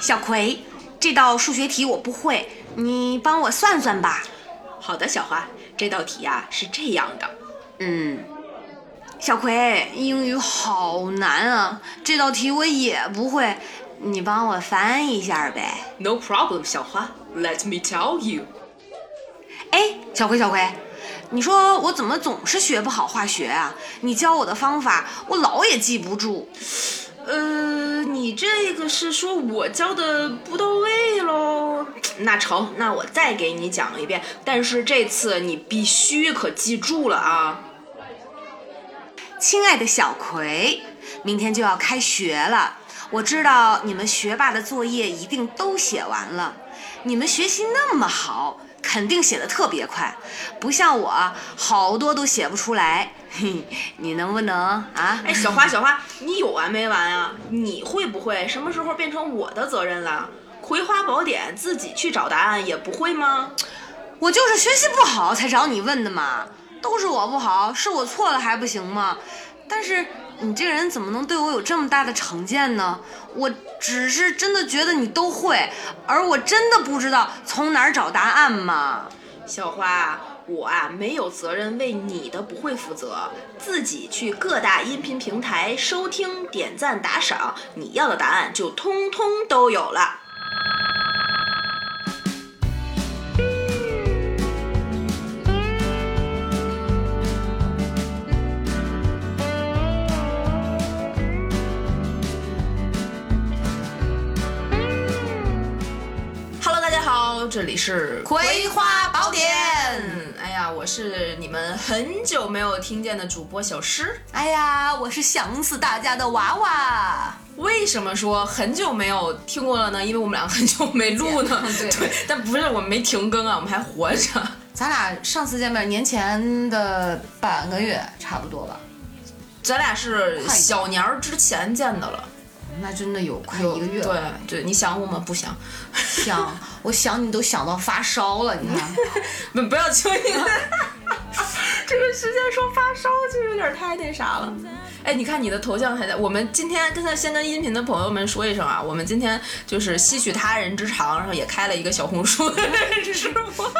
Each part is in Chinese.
小葵，这道数学题我不会，你帮我算算吧。好的，小花，这道题呀、是这样的。嗯，小葵，英语好难啊，这道题我也不会，你帮我翻一下呗。No problem，小花，Let me tell you。哎，小葵，小葵，你说我怎么总是学不好化学啊？你教我的方法，我老也记不住。呃，你这个是说我教的不到位喽？那成，那我再给你讲一遍，但是这次你必须可记住了啊！亲爱的小葵，明天就要开学了，我知道你们学霸的作业一定都写完了，你们学习那么好，肯定写的特别快，不像我，好多都写不出来。嘿，你能不能啊？哎，小花，小花，你有完没完啊？你会不会什么时候变成我的责任了？《葵花宝典》自己去找答案也不会吗？我就是学习不好才找你问的嘛，都是我不好，是我错了还不行吗？但是你这个人怎么能对我有这么大的成见呢？我只是真的觉得你都会，而我真的不知道从哪儿找答案嘛。小花，我啊没有责任为你的不会负责，自己去各大音频平台收听、点赞、打赏，你要的答案就通通都有了。这里是《葵花宝典嗯，哎呀，我是你们很久没有听见的主播小诗。哎呀，我是想死大家的娃娃。为什么说很久没有听过了呢？因为我们俩很久没录呢。对但不是我们没停更啊，我们还活着。咱俩上次见面年前的半个月差不多吧？咱俩是小年儿之前见的了，那真的有快一个月了。对对，你想我吗？不想，想，我想你都想到发烧了，你看。不不要轻易的。这个时间说发烧就有点太那啥了。哎，你看你的头像还在。我们今天跟他先跟音频的朋友们说一声啊，我们今天就是吸取他人之长，然后也开了一个小红书的直播，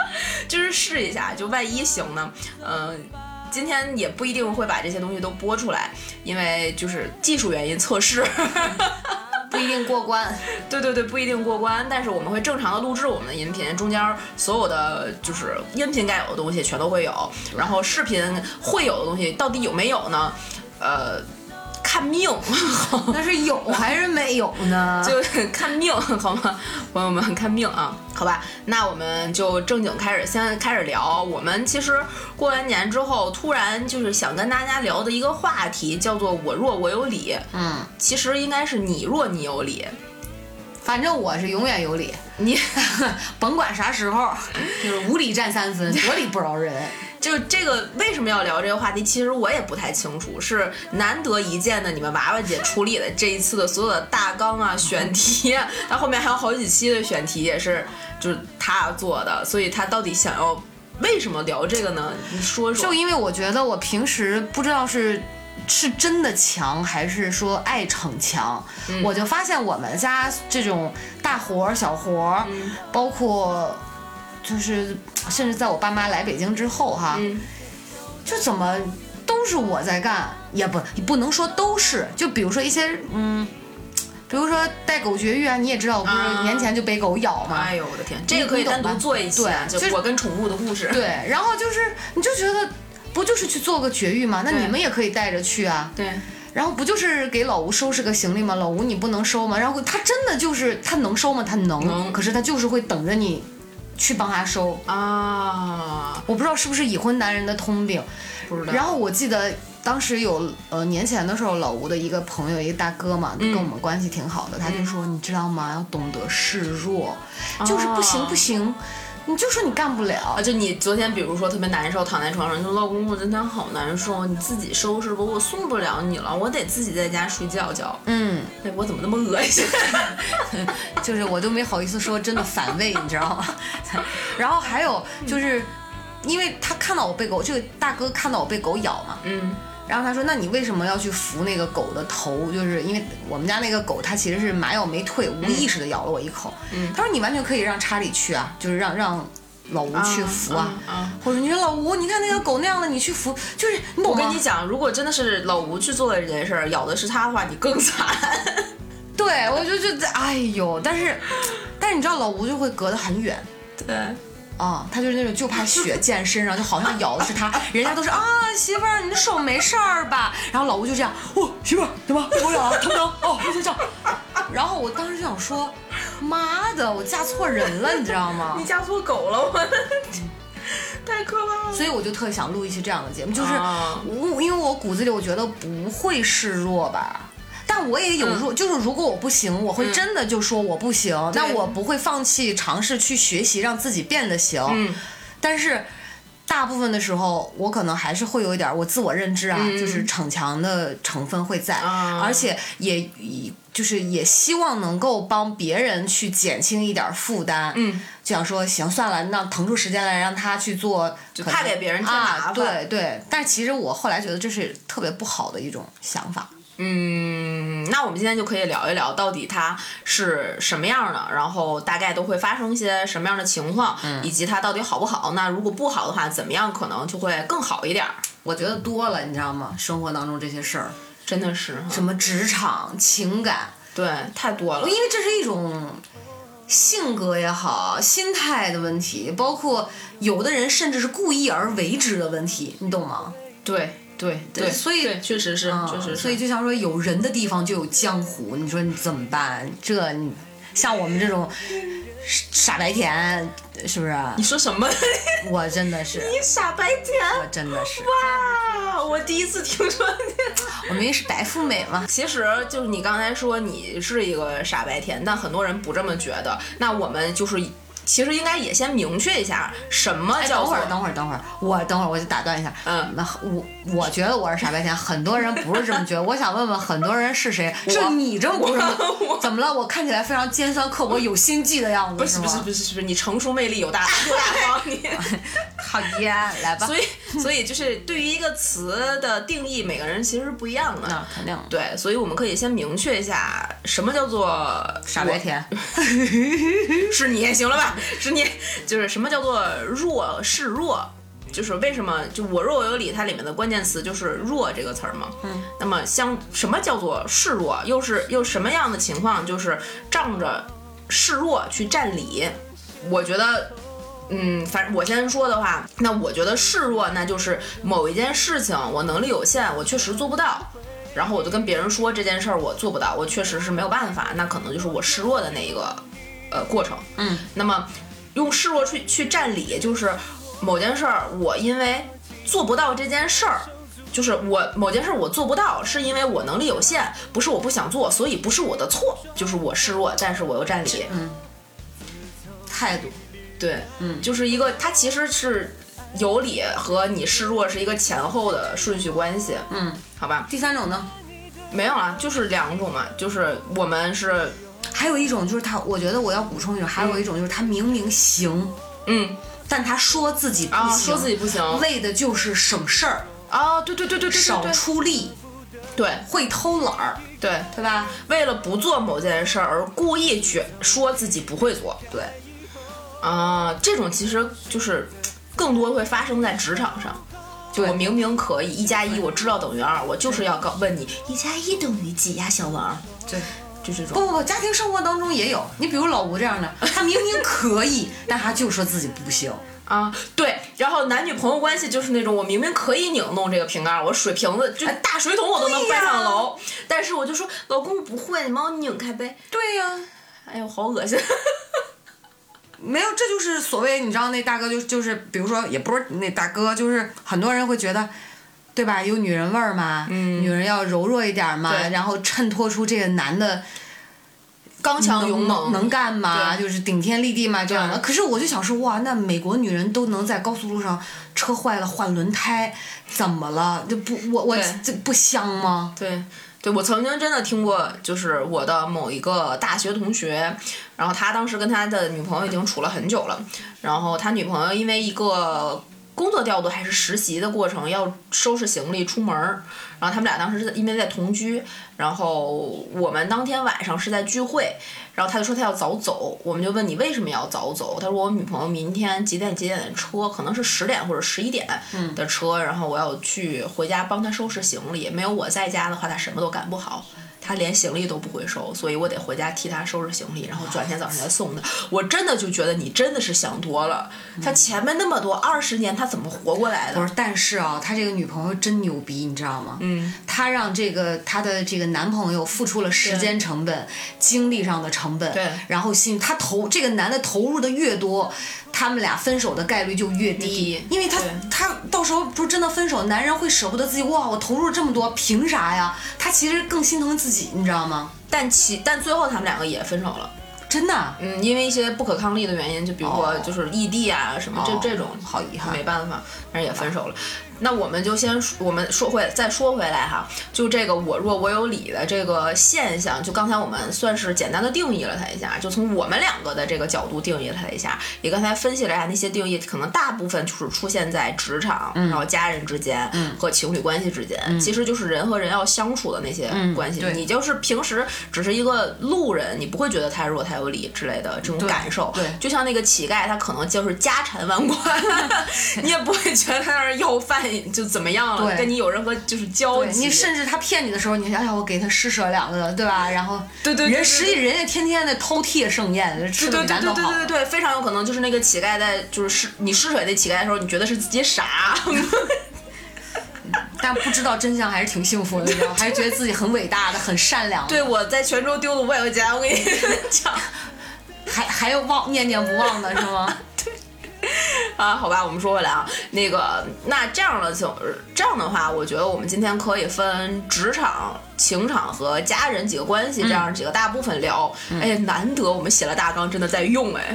就是试一下，就万一行呢，嗯、今天也不一定会把这些东西都播出来，因为就是技术原因测试。不一定过关。对对对，不一定过关，但是我们会正常的录制我们的音频，中间所有的就是音频该有的东西全都会有，然后视频会有的东西到底有没有呢？呃，看命，那是有还是没有呢？就看命，好吗？朋友们，看命啊，好吧，那我们就正经开始，先开始聊。我们其实过完年之后，突然就是想跟大家聊的一个话题，叫做“我弱我有理”。嗯，其实应该是你弱你有理，反正我是永远有理，你。甭管啥时候，就是无理占三分，多理不饶人。就这个为什么要聊这个话题？其实我也不太清楚，是难得一见的你们娃娃姐处理的这一次的所有的大纲啊、选题啊，它后面还有好几期的选题也是就是她做的，所以她到底想要为什么聊这个呢？你说说就。因为我觉得我平时不知道是是真的强，还是说爱逞强，我就发现我们家这种大活儿、小活儿，包括就是甚至在我爸妈来北京之后哈，嗯就怎么都是我在干，也不不能说都是，就比如说一些嗯。比如说带狗绝育啊，你也知道，我不是啊年前就被狗咬嘛，哎呦我的天，这个可以单独做一期啊，对就是我跟宠物的故事。对，然后就是你就觉得不就是去做个绝育吗？那你们也可以带着去啊。对然后不就是给老吴收拾个行李吗？老吴你不能收吗？然后他真的就是他能收吗？他能，能可是他就是会等着你去帮他收。啊，我不知道是不是已婚男人的通病。不知道。然后我记得当时有呃年前的时候，老吴的一个朋友，一个大哥嘛，嗯跟我们关系挺好的，他就说你知道吗？要懂得示弱，就是不行哦不行，你就说你干不了啊，。就你昨天，比如说特别难受，躺在床上，你说老公，我今天好难受，你自己收拾吧，我送不了你了，我得自己在家睡觉觉。嗯，哎，我怎么那么恶心？就是我都没好意思说，真的反胃，你知道吗？然后还有就是，因为他看到我被狗，这个大哥看到我被狗咬嘛，嗯然后他说：“那你为什么要去扶那个狗的头？就是因为我们家那个狗它其实是麻药没退，无意识的咬了我一口。嗯他说你完全可以让查理去啊，就是让让老吴去扶啊。啊啊或者你说老吴，你看那个狗那样的，你去扶，就是你懂吗？我跟你讲，如果真的是老吴去做了这件事儿，咬的是他的话，你更惨。对我就觉得哎呦，但是但是你知道老吴就会隔得很远。对，啊、他就是那种就怕血溅身上，就好像咬的是他，人家都是啊，媳妇儿，你的手没事儿吧？然后老吴就这样，哦，媳妇儿怎么被我咬了？疼不疼？哦，别紧张。然后我当时就想说，妈的，我嫁错人了，你知道吗 你？嫁错狗了，我 太可怕了。所以我就特想录一期这样的节目，就是啊我因为我骨子里我觉得不会示弱吧。但我也有弱，就是如果我不行，我会真的就说我不行，那对我不会放弃尝试去学习，让自己变得行。嗯。但是大部分的时候，我可能还是会有一点儿我自我认知啊，就是逞强的成分会在，啊。而且也以就是也希望能够帮别人去减轻一点儿负担。嗯，就想说行算了，那腾出时间来让他去做，就怕给别人添麻烦。对对，但其实我后来觉得这是特别不好的一种想法。嗯，那我们今天就可以聊一聊，到底它是什么样的，然后大概都会发生一些什么样的情况，以及它到底好不好。那如果不好的话，怎么样可能就会更好一点儿？我觉得多了，你知道吗？生活当中这些事儿，真的是，什么职场、情感，对，太多了因。为这是一种性格也好、心态的问题，包括有的人甚至是故意而为之的问题，你懂吗？对对对，所以确实是，确实是。所以就像说，有人的地方就有江湖，你说你怎么办？这你像我们这种傻白甜，是不是？你说什么？我真的是，你傻白甜我真的是，哇！我第一次听说你。我明明是白富美嘛。其实就是你刚才说你是一个傻白甜，但很多人不这么觉得。那我们就是，其实应该也先明确一下，什么哎，叫做等会儿，等会儿，等会儿，我等会儿我就打断一下。嗯那我我觉得我是傻白甜，很多人不是这么觉得。我想问问，很多人是谁？是你这么不是吗？怎么了？我看起来非常尖酸刻薄、有心计的样子，不是不是不是不是，你成熟魅力有大有 大方你。讨厌，来吧。所以所以就是对于一个词的定义，每个人其实是不一样的。那肯定对，所以我们可以先明确一下什么叫做傻白甜。是你行了吧？是你，就是什么叫做弱示弱，就是为什么就我弱我有理，它里面的关键词就是弱这个词儿嘛。嗯。那么相什么叫做示弱？又是又什么样的情况？就是仗着示弱去占理。我觉得。嗯，反正我先说的话，那我觉得示弱，那就是某一件事情我能力有限，我确实做不到，然后我就跟别人说这件事儿我做不到，我确实是没有办法，那可能就是我示弱的那一个呃过程。嗯，那么用示弱去去占理，就是某件事儿我因为做不到这件事儿。就是我某件事儿我做不到，是因为我能力有限，不是我不想做，所以不是我的错，就是我示弱，但是我又占理。嗯态度，对，嗯，就是一个，它其实是有理和你示弱是一个前后的顺序关系，嗯，好吧？第三种呢，没有啊，就是两种嘛，就是我们是，还有一种就是他，我觉得我要补充一种，还有一种就是他明明行，嗯。但他说自己不啊，行，说自己不行。为的就是省事儿，啊，对对对对对对少出力，对。会偷懒儿，对，对吧？为了不做某件事儿而故意去说自己不会做。对，啊，这种其实就是更多会发生在职场上。就我明明可以一加一，我知道等于二，我就是要告问你一加一等于几呀，小王？对。就这种。不不不，家庭生活当中也有。你比如老吴这样的，他明明可以，但他就说自己不行。啊，对，然后男女朋友关系就是那种，我明明可以拧动这个瓶盖，我水瓶子就大水桶我都能对呀搬上楼，但是我就说老公我不会，你帮我拧开呗。对呀、哎呦，好恶心。没有，这就是所谓你知道那大哥就就是，比如说也不是那大哥，就是很多人会觉得，对吧？有女人味儿嘛，女人要柔弱一点嘛，然后衬托出这个男的刚强勇猛，能能干嘛，就是顶天立地嘛这样的。可是我就想说，哇，那美国女人都能在高速路上车坏了换轮胎，怎么了？这不我我这不香吗？对。对，我曾经真的听过，就是我的某一个大学同学，然后他当时跟他的女朋友已经处了很久了，然后他女朋友因为一个工作调度还是实习的过程，要收拾行李出门儿。然后他们俩当时是因为在同居，然后我们当天晚上是在聚会，然后他就说他要早走，我们就问你为什么要早走？他说我女朋友明天几点几点的车，可能是十点或者十一点的车，然后我要去回家帮他收拾行李，没有我在家的话，他什么都干不好。他连行李都不会收，所以我得回家替他收拾行李，然后转天早上再送他。我真的就觉得你真的是想多了。他前面那么多二十年，他怎么活过来的？不是，但是啊，他这个女朋友真牛逼，你知道吗？嗯，他让这个他的这个男朋友付出了时间成本、精力上的成本，对然后心他投这个男的投入的越多，他们俩分手的概率就越低，因为他他到时候不是真的分手，男人会舍不得自己，哇，我投入这么多，凭啥呀？他其实更心疼自己，你知道吗？但其但最后他们两个也分手了。真的，嗯，因为一些不可抗力的原因，就比如说哦就是异地啊什么这、哦这种，好遗憾没办法，但是也分手了。那我们就先说我们说回再说回来哈，就这个我弱我有理的这个现象，就刚才我们算是简单的定义了它一下，就从我们两个的这个角度定义了它一下，也刚才分析了一下那些定义，可能大部分就是出现在职场，然后家人之间、和情侣关系之间，其实就是人和人要相处的那些关系。对你就是平时只是一个路人，你不会觉得他弱他有理之类的这种感受。对就像那个乞丐，他可能就是家产万贯，你也不会觉得他那儿要饭就怎么样了，跟你有任何就是交集。你甚至他骗你的时候，你想想，我给他施舍两个，对吧？然后对对对对人实际人家天天的饕餮盛宴，吃的对对对比咱都好。对对对，非常有可能就是那个乞丐在就是施你施舍那乞丐的时候，你觉得是自己傻，但不知道真相还是挺幸福的，你知道吗？还是觉得自己很伟大的，很善良的。对我在泉州丢了五百块钱，我跟你讲。还还有忘念念不忘的是吗？啊，好吧，我们说回来啊，那个，那这样的情这样的话，我觉得我们今天可以分职场、情场和家人几个关系这样几个大部分聊。哎，难得我们写了大纲，真的在用哎。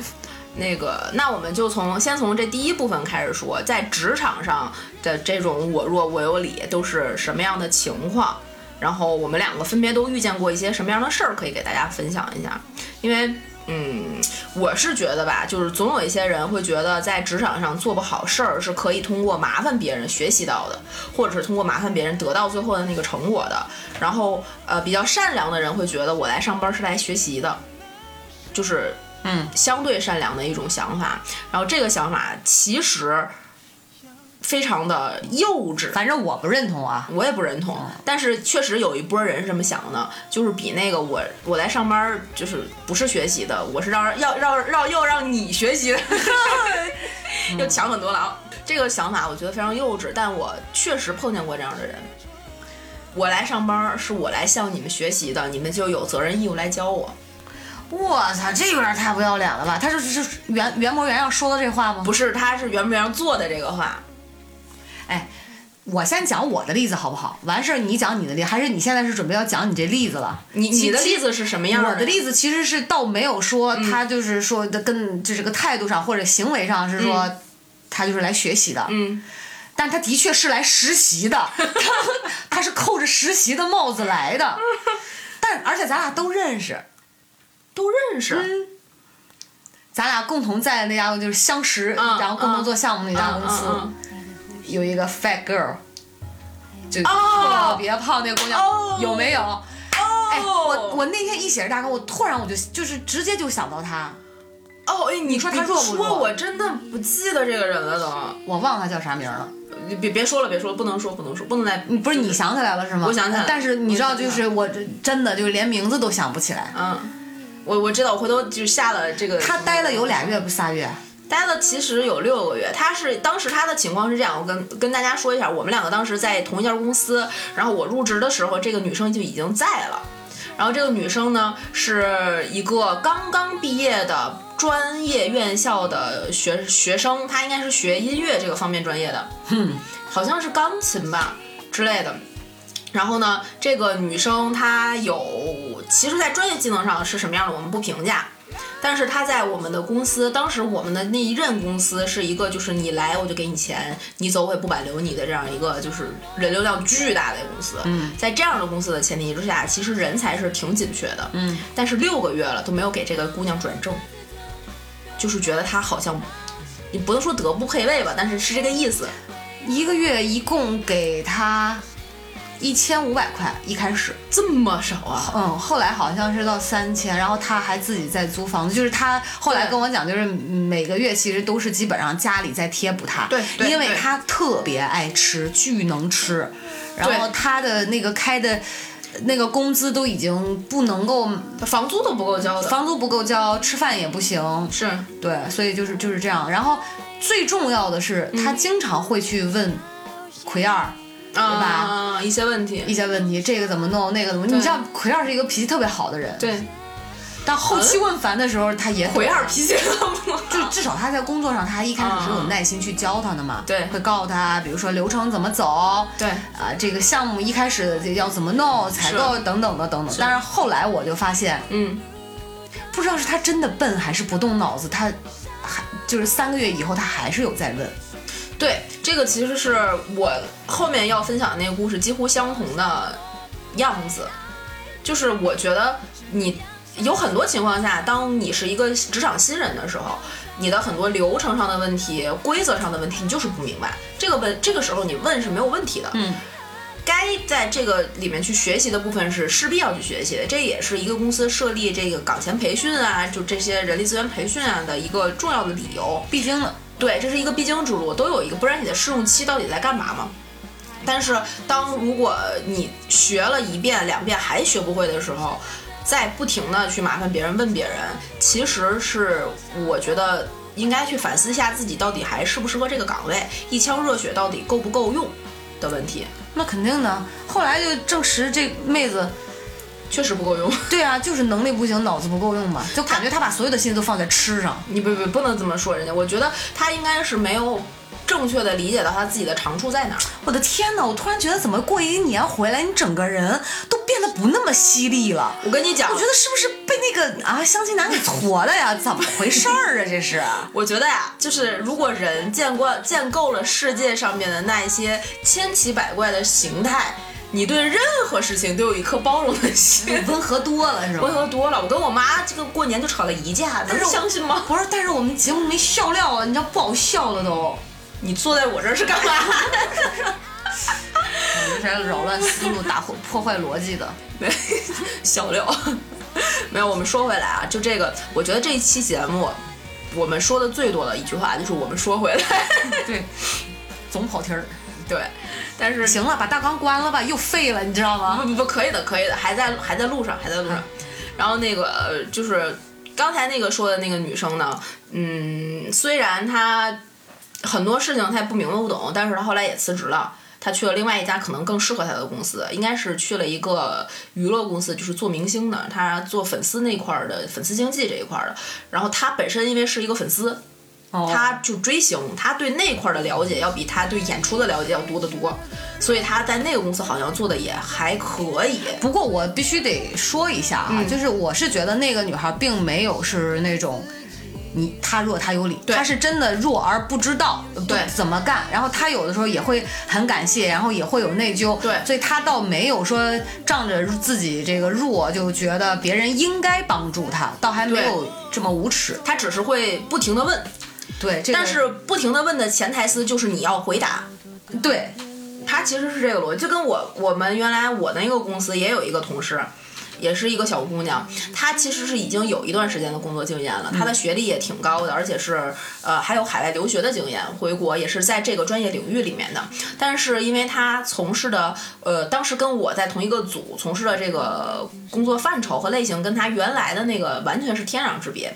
那个，那我们就从先从这第一部分开始说，在职场上的这种我弱我有理都是什么样的情况？然后我们两个分别都遇见过一些什么样的事儿，可以给大家分享一下。因为，嗯，我是觉得吧，就是总有一些人会觉得在职场上做不好事儿是可以通过麻烦别人学习到的，或者是通过麻烦别人得到最后的那个成果的。然后，呃，比较善良的人会觉得我来上班是来学习的，就是嗯，相对善良的一种想法。然后这个想法其实非常的幼稚，反正我不认同啊。我也不认同，但是确实有一波人是这么想的，就是比那个我我来上班儿就是不是学习的，我是让要让让要让你学习的，要强很多了啊！这个想法我觉得非常幼稚，但我确实碰见过这样的人。我来上班儿是我来向你们学习的，你们就有责任义务来教我。我操，这有点太不要脸了吧？他是是原原模原样说的这话吗？不是，他是原模原做的这个话。哎，我先讲我的例子好不好？完事儿你讲你的例，还是你现在是准备要讲你这例子了？你你的例子是什么样的我的例子，其实是倒没有说他就是说的跟就是个态度上或者行为上是说他就是来学习的，嗯，但他的确是来实习的，他他是扣着实习的帽子来的，但而且咱俩都认识，都认识。咱俩共同在那家就是相识，嗯然后共同做项目那家公司，嗯有一个 fat girl，就哦特别胖那个姑娘，哦有没有？哦，哎，我我那天一写着大纲，我突然我就就是直接就想到她，哦，哎，你说他弱不弱说我真的不记得这个人了都。我忘了她叫啥名了。你别别说了，别说了，不能说，不能说，不能再。不是你想起来了是吗？我想起来了但是你知道，就是我这真的就是连名字都想不起来。嗯，我我知道，我回头就下了这个。他待了有俩月不仨月？待了其实有六个月。他是当时他的情况是这样，我跟跟大家说一下，我们两个当时在同一家公司，然后我入职的时候，这个女生就已经在了。然后这个女生呢，是一个刚刚毕业的专业院校的学学生，她应该是学音乐这个方面专业的，好像是钢琴吧之类的。然后呢，这个女生她有，其实，在专业技能上是什么样的，我们不评价。但是他在我们的公司，当时我们的那一任公司是一个，就是你来我就给你钱，你走我也不挽留你的这样一个，就是人流量巨大的公司。嗯，在这样的公司的前提之下，其实人才是挺紧缺的。嗯，但是六个月了都没有给这个姑娘转正，就是觉得她好像你不能说德不配位吧，但是是这个意思。一个月一共给他一千五百块，一开始，这么少啊？嗯，后来好像是到三千，然后他还自己在租房子，就是他后来跟我讲，就是每个月其实都是基本上家里在贴补他，对因为他特别爱吃，巨能吃，然后他的那个开的那个工资都已经不能够，房租都不够交的。房租不够交，吃饭也不行，是，对，所以就是就是这样。然后最重要的是，他经常会去问奎二对吧？一些问题。一些问题，这个怎么弄，那个怎么，对。你知道奎二是一个脾气特别好的人，对，但后期问烦的时候，他也奎二脾气那么好。就至少他在工作上，他一开始是有嗯耐心去教他的嘛，对。会告诉他，比如说流程怎么走，对。啊、这个项目一开始要怎么弄，采购等等的等等。但是后来我就发现，嗯，不知道是他真的笨还是不动脑子，他还就是三个月以后他还是有在问，对，这个其实是我后面要分享的那个故事几乎相同的样子，就是我觉得你有很多情况下，当你是一个职场新人的时候，你的很多流程上的问题、规则上的问题，你就是不明白。这个问这个时候你问是没有问题的，嗯，该在这个里面去学习的部分是势必要去学习的，这也是一个公司设立这个岗前培训啊，就这些人力资源培训啊的一个重要的理由。必经的。对，这是一个必经之路，都有一个，不然你的试用期到底在干嘛吗？但是，当如果你学了一遍、两遍还学不会的时候，再不停的去麻烦别人、问别人，其实是我觉得应该去反思一下自己到底还适不适合这个岗位，一腔热血到底够不够用的问题，那肯定的。后来就证实这妹子，确实不够用。对啊，就是能力不行，脑子不够用嘛，就感觉他把所有的心思都放在吃上。你不不不能这么说人家，我觉得他应该是没有正确的理解到他自己的长处在哪儿。我的天哪！我突然觉得，怎么过一年回来，你整个人都变得不那么犀利了？我跟你讲，我觉得是不是被那个啊相亲男给挫的呀？怎么回事儿啊？这是？我觉得呀，就是如果人见惯见够了世界上面的那一些千奇百怪的形态，你对任何事情都有一颗包容的心。温和多了是温？和多了，我跟我妈这个过年就吵了一架，能相信吗？不是，但是我们节目没笑料啊，你知道不好笑了都。你坐在我这儿是干嘛？这是扰乱思路、打破破坏逻辑的。对，笑料。没有，我们说回来啊，就这个，我觉得这一期节目，我们说的最多的一句话就是我们说回来。对，总跑题儿。对，但是行了，把大纲关了吧，又废了，你知道吗？不不不，可以的，可以的，还在还在路上，还在路上。然后那个呃就是刚才那个说的那个女生呢，嗯，虽然她很多事情她也不明白不懂，但是她后来也辞职了。她去了另外一家可能更适合她的公司，应该是去了一个娱乐公司，就是做明星的，她做粉丝那块儿的粉丝经济这一块儿的。然后她本身因为是一个粉丝，哦他就追星，他对那块儿的了解要比他对演出的了解要多得多，所以他在那个公司好像做的也还可以。不过我必须得说一下啊，嗯就是我是觉得那个女孩并没有是那种。你她弱她有理，对她是真的弱而不知道对怎么干，然后她有的时候也会很感谢，然后也会有内疚，对所以她倒没有说仗着自己这个弱就觉得别人应该帮助她，倒还没有这么无耻。他只是会不停的问，对，这个但是不停的问的潜台词就是你要回答。对他其实是这个逻辑，就跟我我们原来我那个公司也有一个同事。也是一个小姑娘，她其实是已经有一段时间的工作经验了，她的学历也挺高的，而且是呃还有海外留学的经验，回国也是在这个专业领域里面的。但是因为她从事的呃当时跟我在同一个组从事的这个工作范畴和类型，跟她原来的那个完全是天壤之别。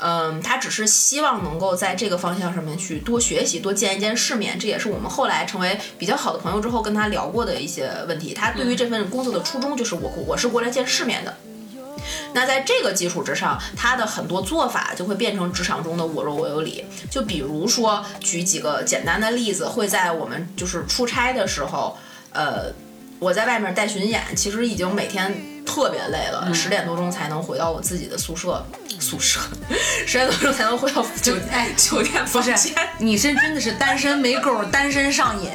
嗯，他只是希望能够在这个方向上面去多学习，多见一见世面。这也是我们后来成为比较好的朋友之后跟他聊过的一些问题。他对于这份工作的初衷就是我我是过来见世面的。那在这个基础之上，他的很多做法就会变成职场中的我弱我有理。就比如说，举几个简单的例子，会在我们就是出差的时候，呃，我在外面带巡演，其实已经每天特别累了，十、点多钟才能回到我自己的宿舍，宿舍，十点多钟才能回到 酒哎酒店房不是间。你是真的是单身没够，单身上瘾，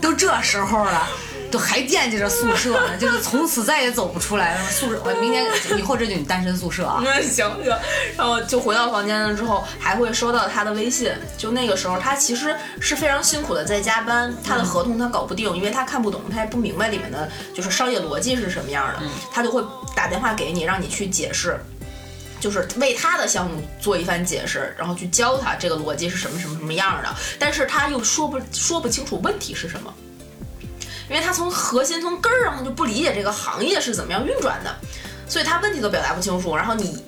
都这时候了。就还惦记着宿舍呢，就是从此再也走不出来了。宿舍，我明天以后这就你单身宿舍啊。那，行行，然后就回到房间了之后，还会收到他的微信。就那个时候，他其实是非常辛苦的在加班，他的合同他搞不定，因为他看不懂，他也不明白里面的就是商业逻辑是什么样的，他就会打电话给你，让你去解释。就是为他的项目做一番解释，然后去教他这个逻辑是什么什么什么样的，但是他又说不说不清楚问题是什么，因为他从核心从根儿上他就不理解这个行业是怎么样运转的，所以他问题都表达不清楚，然后你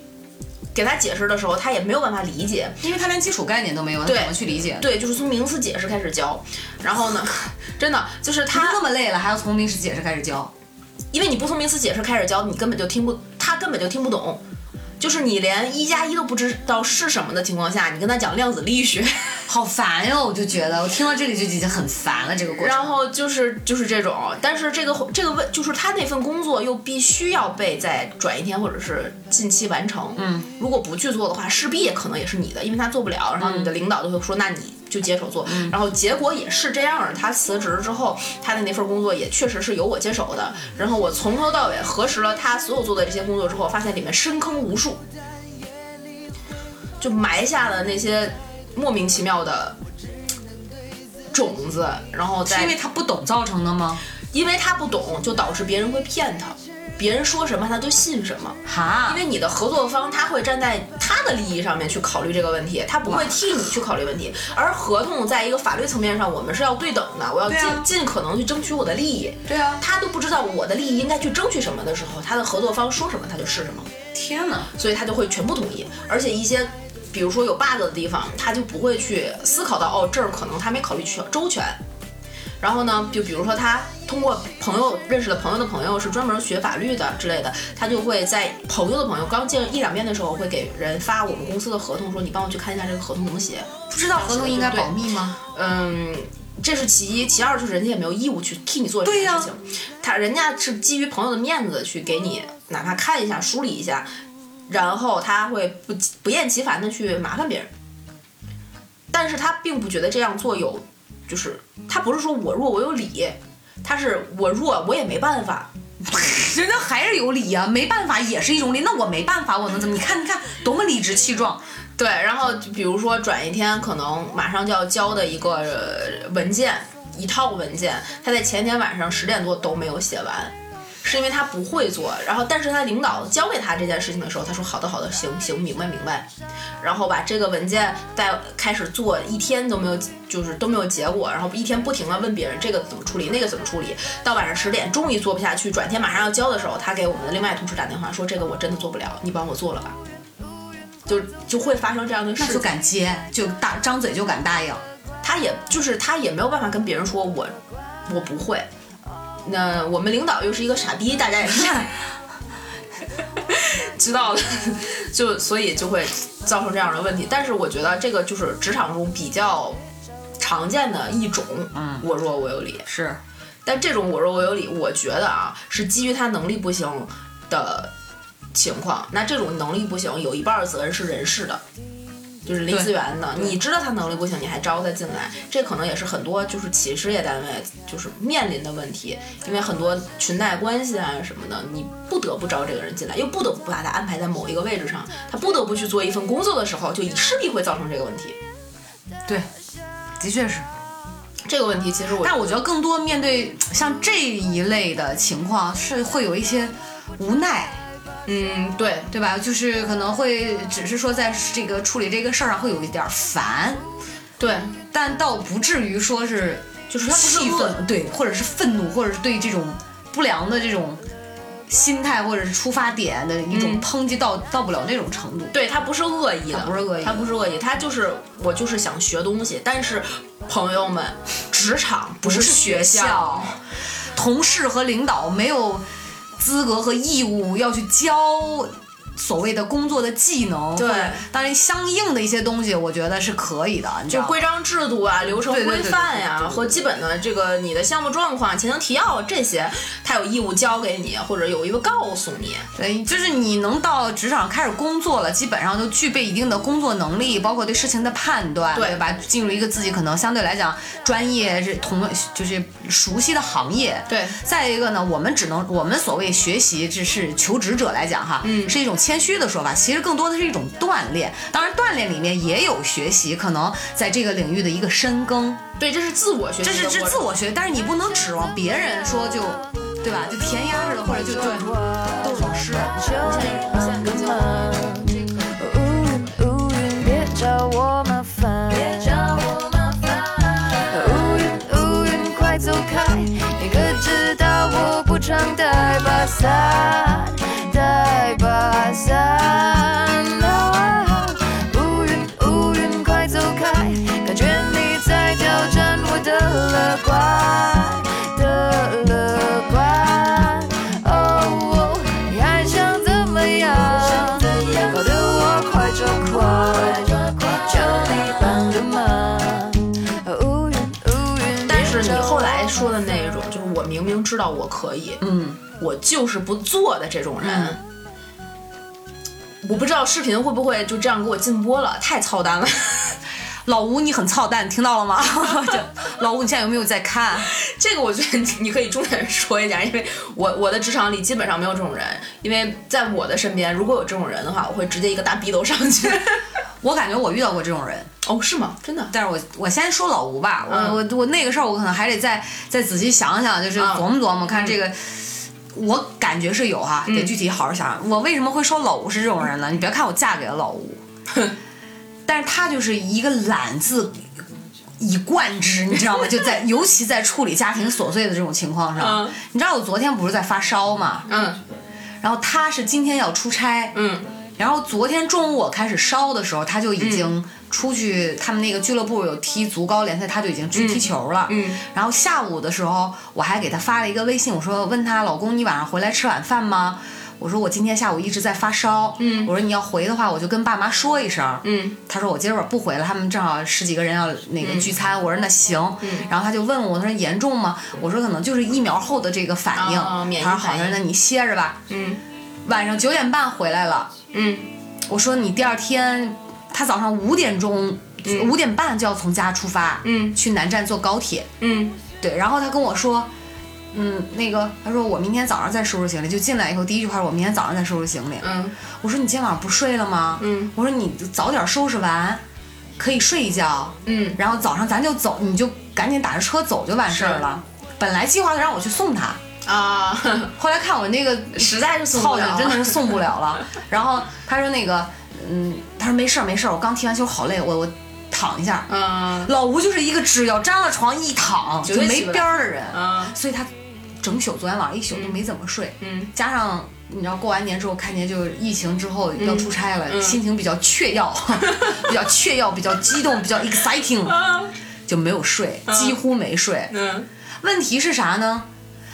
给他解释的时候，他也没有办法理解，因为他连基础概念都没有，他怎么去理解？对，就是从名词解释开始教，然后呢，真的就是他他那么累了，还要从名词解释开始教，因为你不从名词解释开始教，你根本就听不，他根本就听不懂。就是你连一加一都不知道是什么的情况下，你跟他讲量子力学，好烦哟！我就觉得，我听到这里就已经很烦了。这个过程，然后就是就是这种，但是这个这个问就是他那份工作又必须要被在转一天或者是近期完成。嗯，如果不去做的话，势必也可能也是你的，因为他做不了，然后你的领导就会说，那你就接手做。然后结果也是这样的，他辞职之后，他的那份工作也确实是由我接手的。然后我从头到尾核实了他所有做的这些工作之后，发现里面深坑无数，就埋下了那些莫名其妙的种子，然后在是因为他不懂造成的吗？因为他不懂，就导致别人会骗他，别人说什么他都信什么。哈因，为你的合作方他会站在他的利益上面去考虑这个问题，他不会替你去考虑问题。而合同在一个法律层面上，我们是要对等的，我要尽、啊尽可能去争取我的利益。对啊，他都不知道我的利益应该去争取什么的时候，他的合作方说什么他就是什么，天哪！所以他就会全部同意。而且一些比如说有 bug 的地方，他就不会去思考到哦这儿可能他没考虑全周全。然后呢，就比如说他通过朋友认识的朋友的朋友是专门学法律的之类的，他就会在朋友的朋友刚见一两面的时候，会给人发我们公司的合同，说你帮我去看一下这个合同怎么写。不知道合同应该保密吗？嗯，这是其一，其二就是人家也没有义务去替你做这对呀件事情，他人家是基于朋友的面子去给你哪怕看一下梳理一下，然后他会不不厌其烦的去麻烦别人，但是他并不觉得这样做有，就是他不是说我弱我有理，他是我弱我也没办法，人家还是有理呀、没办法也是一种理。那我没办法，我能怎么？你看，你看，多么理直气壮。对，然后比如说转一天可能马上就要交的一个文件，一套文件，他在前天晚上十点多都没有写完，是因为他不会做。然后，但是他领导交给他这件事情的时候，他说好的好的，行行，明白明白。然后把这个文件在开始做一天都没有，就是都没有结果，然后一天不停的问别人这个怎么处理，那个怎么处理，到晚上十点终于做不下去，转天马上要交的时候，他给我们的另外同事打电话说这个我真的做不了，你帮我做了吧。就就会发生这样的事情，那就敢接，就大张嘴就敢答应。他也就是他也没有办法跟别人说我我不会。那我们领导又是一个傻逼，大家也是 知道的，就所以就会造成这样的问题。但是我觉得这个就是职场中比较常见的一种，嗯我弱我有理。是，但这种我弱我有理，我觉得啊是基于他能力不行的情况。那这种能力不行，有一半儿责任是人事的，就是离资源的。你知道他能力不行，你还招他进来，这可能也是很多就是企事业单位就是面临的问题，因为很多裙带关系啊什么的，你不得不招这个人进来，又不得不把他安排在某一个位置上，他不得不去做一份工作的时候，就势必会造成这个问题。对，的确是。这个问题其实我但我觉得更多面对像这一类的情况，是会有一些无奈，嗯对对吧？就是可能会只是说在这个处理这个事儿上会有一点儿烦，对，但倒不至于说是就是气愤，对，或者是愤怒，或者是对这种不良的这种心态或者是出发点的一种嗯抨击到、到不了那种程度。对他不是恶意的，他不是恶意他不是恶意，他就是我就是想学东西。但是朋友们，职场不是学校，同事和领导没有资格和义务要去教所谓的工作的技能，对当然相应的一些东西，我觉得是可以的，就规章制度啊、流程规范呀、和基本的这个你的项目状况、前程提要这些，他有义务教给你，或者有义务告诉你。对，就是你能到职场开始工作了，基本上就具备一定的工作能力，包括对事情的判断，对吧？进入一个自己可能相对来讲专业是同就是熟悉的行业。对再一个呢，我们只能我们所谓学习，只是求职者来讲哈，嗯是一种谦虚的说法，其实更多的是一种锻炼。当然，锻炼里面也有学习，可能在这个领域的一个深耕，对，这是自我学习这是是的过程自我学习，但是你不能指望别人说就，对吧？就填鸭似的，或者就对都是老师。就你半个忙，乌云乌云，别找我麻烦，别找我麻烦。乌云乌云，快走开！你可知道我不常带把伞，带把伞。啊乌云乌云，快走开！感觉你在挑战我的乐观的乐观。哦，你还想怎么样？搞得我快抓狂，求你帮个忙。乌云乌云，但是你后来说的那种，就是我明明知道我可以，嗯，我就是不做的这种人。我不知道视频会不会就这样给我禁播了，太操蛋了。老吴，你很操蛋，听到了吗？就老吴，你现在有没有在看？这个我觉得你你可以重点说一下，因为我我的职场里基本上没有这种人，因为在我的身边如果有这种人的话，我会直接一个大逼斗上去。我感觉我遇到过这种人，哦，是吗？真的？但是我我先说老吴吧，我、嗯我我那个事儿我可能还得再再仔细想想，就是嗯琢磨琢磨，看这个。我感觉是有哈，得具体好好想。我为什么会说老吴是这种人呢？你别看我嫁给了老吴，但是他就是一个懒字以贯之，你知道吗？就在 尤其在处理家庭琐碎的这种情况上，嗯你知道我昨天不是在发烧吗？嗯然后他是今天要出差，嗯然后昨天中午我开始烧的时候，他就已经出去，他们那个俱乐部有踢足高联赛，他就已经去踢球了。嗯然后下午的时候，我还给他发了一个微信，我说问他老公，你晚上回来吃晚饭吗？我说我今天下午一直在发烧。嗯我说你要回的话，我就跟爸妈说一声。嗯他说我今儿晚不回了，他们正好十几个人要那个聚餐。我说那行。嗯然后他就问我，他说严重吗？我说可能就是疫苗后的这个反应。哦免疫他说好反，应那你歇着吧。嗯晚上九点半回来了。嗯我说你第二天，他早上五点钟，五、点半就要从家出发，嗯。去南站坐高铁。嗯。对，然后他跟我说，嗯，那个，他说我明天早上再收拾行李，就进来以后第一句话是我明天早上再收拾行李。嗯。我说你今天晚上不睡了吗？嗯。我说你早点收拾完，可以睡一觉，嗯。然后早上咱就走，你就赶紧打着车走就完事儿了。本来计划是让我去送他，啊，后来看我那个实在是送不了，真的是送不了了。然后他说那个，嗯，他说没事儿没事儿，我刚踢完球好累，我我躺一下。嗯。老吴就是一个只要沾了床一躺就没边儿的人，嗯。所以他整宿昨天晚上一宿都没怎么睡，嗯。加上。你知道过完年之后，看见就是疫情之后要出差了，嗯。心情比较雀跃，比较雀跃，比较激动，比较 exciting，就没有睡，几乎没睡。嗯。问题是啥呢？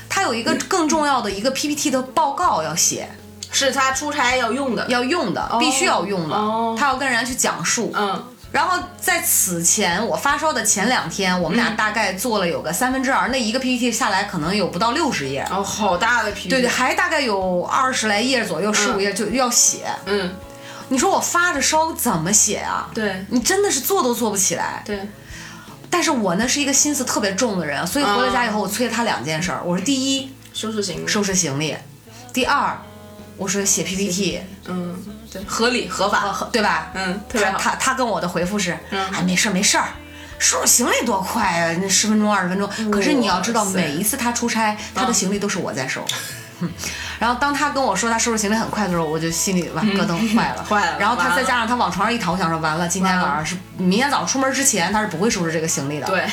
他有一个更重要的一个 PPT 的报告要写，是他出差要用的。要用的，必须要用的，哦他要跟人家去讲述。嗯然后在此前，我发烧的前两天，我们俩大概做了有个三分之二，那一个 PPT 下来可能有不到六十页，哦，好大的 PPT。对对，还大概有二十来页左右，十五页就要写。嗯，你说我发着烧怎么写啊？对你真的是做都做不起来。对，但是我呢是一个心思特别重的人，所以回了家以后，我催了他两件事儿。我说第一，收拾行李。收拾行李；第二，我说写 PPT，嗯，对，合理合法。对吧？嗯，特别好。他他他跟我的回复是，嗯哎，没事儿没事儿，收拾行李多快啊，那十分钟二十分钟。可是你要知道，每一次他出差，他的行李都是我在收。哼然后当他跟我说他收拾行李很快的时候，我就心里哇咯噔 坏了，嗯坏了然后他再加上他往床上一躺，我想说完了，今天晚上是明天早上出门之前他是不会收拾这个行李的。，对，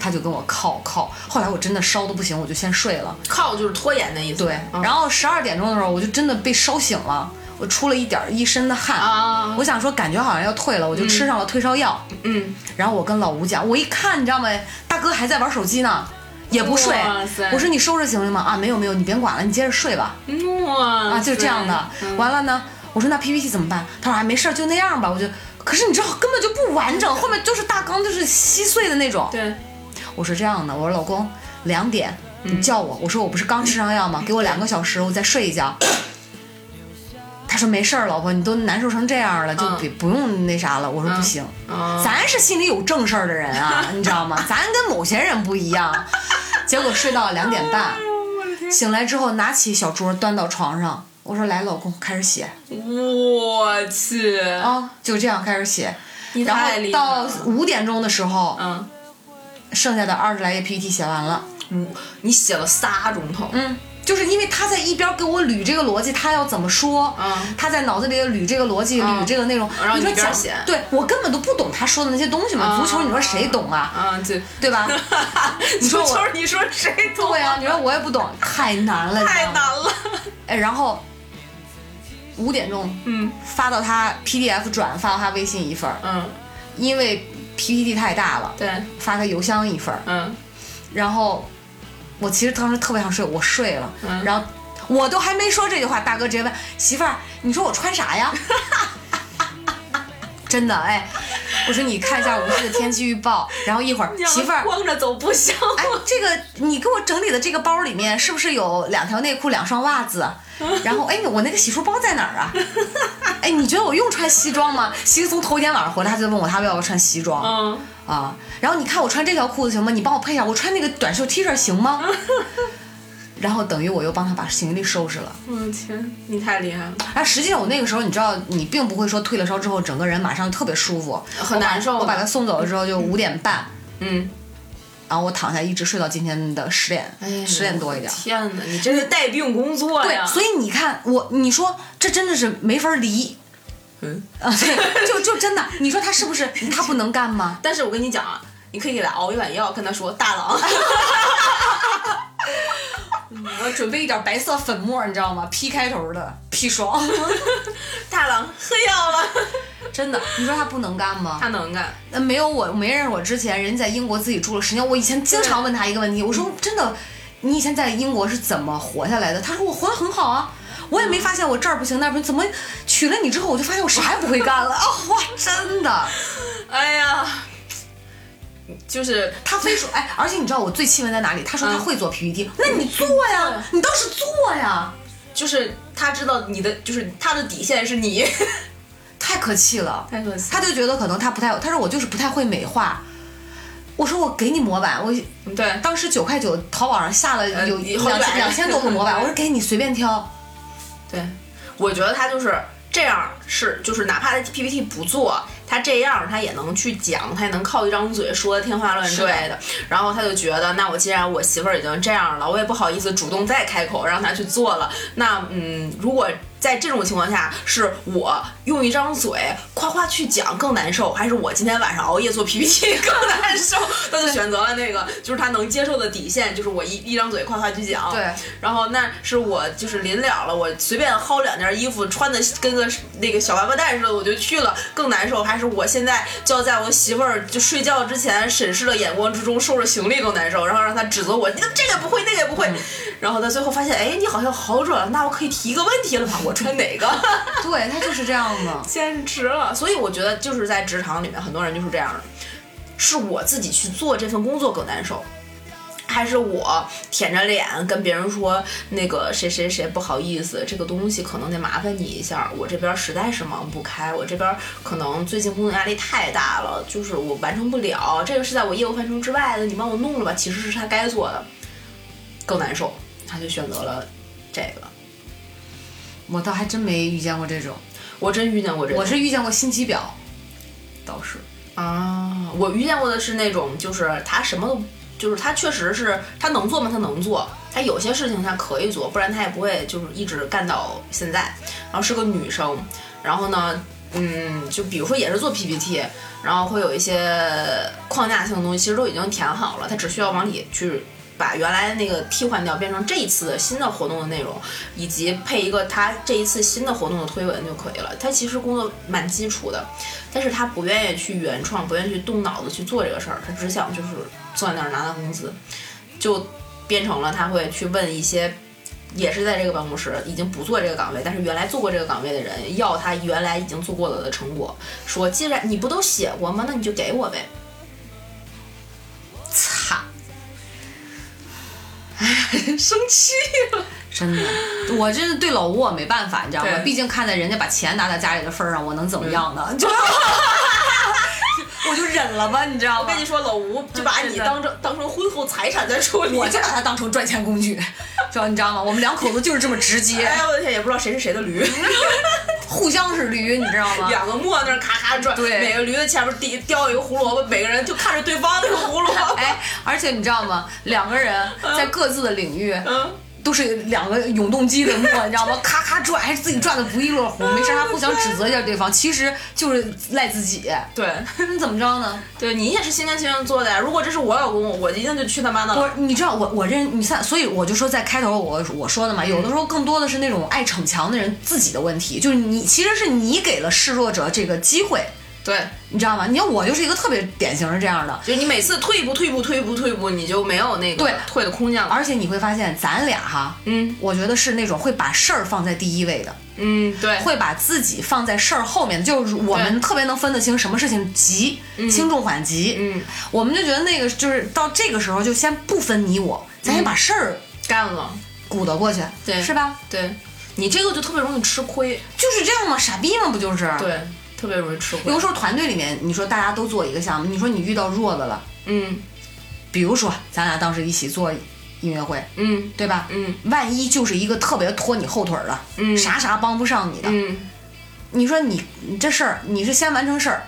他就跟我靠靠。后来我真的烧的不行，我就先睡了。靠就是拖延的意思。对，嗯然后十二点钟的时候，我就真的被烧醒了，我出了一点儿一身的汗。啊，我想说，感觉好像要退了，我就吃上了退烧药。嗯，然后我跟老吴讲，我一看，你知道吗？大哥还在玩手机呢，也不睡。我说你收拾行李吗？啊，没有没有，你别管了，你接着睡吧。哇啊，就这样的。完了呢，我说那 PPT 怎么办？他说啊没事儿，就那样吧。我就可是你知道根本就不完整，后面就是大纲就是稀碎的那种。对，我说这样的，我说老公两点你叫我，我说我不是刚吃上药吗？给我两个小时，我再睡一觉。他说没事儿，老婆，你都难受成这样了，就嗯别不用那啥了。我说不行，嗯咱是心里有正事儿的人啊，你知道吗？咱跟某些人不一样。结果睡到两点半，醒来之后拿起小桌端到床上，我说来，老公开始写我去，啊，就这样开始写。然后到。五点钟的时候，嗯，剩下的二十来页 PPT 写完了。你写了仨钟头。嗯，就是因为他在一边给我捋这个逻辑，他要怎么说，嗯他在脑子里捋这个逻辑，嗯捋这个内容，然后一边写对我根本都不懂他说的那些东西嘛。嗯足球，你说谁懂啊？嗯，对，对吧？你说我足球，你说谁懂？对啊，你说我也不懂，太难了，太难了。哎，然后五点钟嗯发到他 PDF 转发到他微信一份儿，嗯，因为 PPT 太大了，对，发他邮箱一份儿。嗯然后我其实当时特别想睡，我睡了，嗯然后我都还没说这句话，大哥直接问媳妇儿，你说我穿啥呀？真的哎，我说你看一下无锡的天气预报，然后一会儿媳妇儿。光着走不行哎，这个你给我整理的这个包里面是不是有两条内裤、两双袜子？然后哎，我那个洗漱包在哪儿啊？哎，你觉得我用穿西装吗？其实从头一天晚上回来，他就问我他要不要穿西装。嗯，啊，然后你看我穿这条裤子行吗？你帮我配一下，我穿那个短袖 T 恤行吗？然后等于我又帮他把行李收拾了。我的天，你太厉害了，哎，实际上我那个时候，你知道，你并不会说退了烧之后整个人马上就特别舒服，很难受我把我把他送走了之后就五点半，嗯，然后我躺下一直睡到今天的十点，哎十点多一点。天哪，你这是带病工作呀！，对所以你看我，你说这真的是没法离。嗯啊，对，就就真的，你说他是不是他不能干吗？但是我跟你讲啊，你可以给他熬一碗药，跟他说大郎，我准备一点白色粉末，你知道吗？P 开头的砒霜，大郎喝药了，真的，你说他不能干吗？他能干。那没有我没认识我之前，人家在英国自己住了十年。我以前经常问他一个问题，我说真的，你以前在英国是怎么活下来的？他说我活得很好啊，我也没发现我这儿不行那儿不行，怎么娶了你之后我就发现我啥也不会干了啊！哇，真的，哎呀，就是他非说 哎，而且你知道我最气愤在哪里？他说他嗯会做 PPT，、那你做呀，你倒是做呀，就是他知道你的，就是他的底线是你，太可气了。太可气。他就觉得可能他不太，他说我就是不太会美化。我说我给你模板，我对，当时九块九淘宝上下了有两千多个模板，我说给你随便挑。对，我觉得他就是这样，是就是哪怕他 PPT 不做，他这样他也能去讲，他也能靠一张嘴说的天花乱坠的。然后他就觉得，那我既然我媳妇儿已经这样了，我也不好意思主动再开口让他去做了。那嗯，如果在这种情况下，是我用一张嘴夸夸去讲更难受，还是我今天晚上熬夜做 PPT 更难受？他就选择了那个，就是他能接受的底线，就是我一 一张嘴夸夸去讲。对，然后那是我就是临了了，我随便薅两件衣服，穿的跟个那个小王八蛋似的，我就去了，更难受。还是我现在就要在我媳妇儿就睡觉之前审视的眼光之中收拾行李更难受，然后让他指责我，你怎么这个也不会，那个也不会。然后他最后发现，哎，你好像好转了，那我可以提一个问题了吧？我穿哪个？对他就是这样的。简直了！所以我觉得就是在职场里面，很多人就是这样的，是我自己去做这份工作更难受。还是我舔着脸跟别人说那个谁谁谁不好意思，这个东西可能得麻烦你一下，我这边实在是忙不开，我这边可能最近工作压力太大了，就是我完成不了，这个是在我业务范畴之外的，你帮我弄了吧，其实是他该做的，更难受，他就选择了这个。我倒还真没遇见过这种，我真遇见过这种，我是遇见过心机婊，倒是。啊，我遇见过的是那种，就是他什么都，就是他确实是他能做吗？他能做，他有些事情他可以做，不然他也不会就是一直干到现在。然后是个女生，然后呢，嗯，就比如说也是做 PPT，然后会有一些框架性的东西，其实都已经填好了，他只需要往里去。把原来那个替换掉，变成这一次的新的活动的内容，以及配一个他这一次新的活动的推文就可以了。他其实工作蛮基础的，但是他不愿意去原创，不愿意去动脑子去做这个事儿，他只想就是坐在那儿拿拿工资，就变成了他会去问一些也是在这个办公室，已经不做这个岗位，但是原来做过这个岗位的人要他原来已经做过了的成果，说既然你不都写过吗？那你就给我呗。擦，生气了。真的，我这对老吴我没办法，你知道吗？毕竟看在人家把钱拿在家里的份儿上，我能怎么样呢？就 我就忍了吧，你知道吗？我跟你说，老吴就把你当成当成婚后财产在处理。我就把它当成赚钱工具，知道你知道吗？我们两口子就是这么直接，哎呀，我的天，也不知道谁是谁的驴，互相是驴，你知道吗？两个磨那儿咔咔转，对每个驴的前面叼叼一个胡萝卜，每个人就看着对方那个胡萝卜。哎，而且你知道吗？两个人在各自的领域。嗯，都是两个永动机的磨，你知道吗？咔咔转，还是自己转的不亦乐乎，没事还互相指责一下对方，其实就是赖自己。对，你怎么着呢？对你也是心甘情愿做的呀。如果这是我老公，我一定就去他妈的了。不是，你知道我我认你看，所以我就说在开头我我说的嘛，有的时候更多的是那种爱逞强的人自己的问题，就是你其实是你给了示弱者这个机会，对，你知道吗？你看我就是一个特别典型的这样的，就是你每次退一步、退一步、退一步、退一步，你就没有那个对退的空间了。而且你会发现咱俩哈，嗯我觉得是那种会把事儿放在第一位的，嗯，对，会把自己放在事儿后面，就是我们特别能分得清什么事情急，轻重缓急。嗯，我们就觉得那个就是到这个时候就先不分你我，咱先把事儿干了。鼓捣过去，对是吧？对，你这个就特别容易吃亏。就是这样嘛，傻逼嘛，不就是？。对，特别容易吃亏。有的。时候团队里面，你说大家都做一个项目，你说你遇到弱的了，嗯。比如说咱俩当时一起做音乐会，嗯。对吧？嗯。万一就是一个特别拖你后腿儿的，嗯。啥啥帮不上你的，嗯，你说你你这事儿，你是先完成事儿，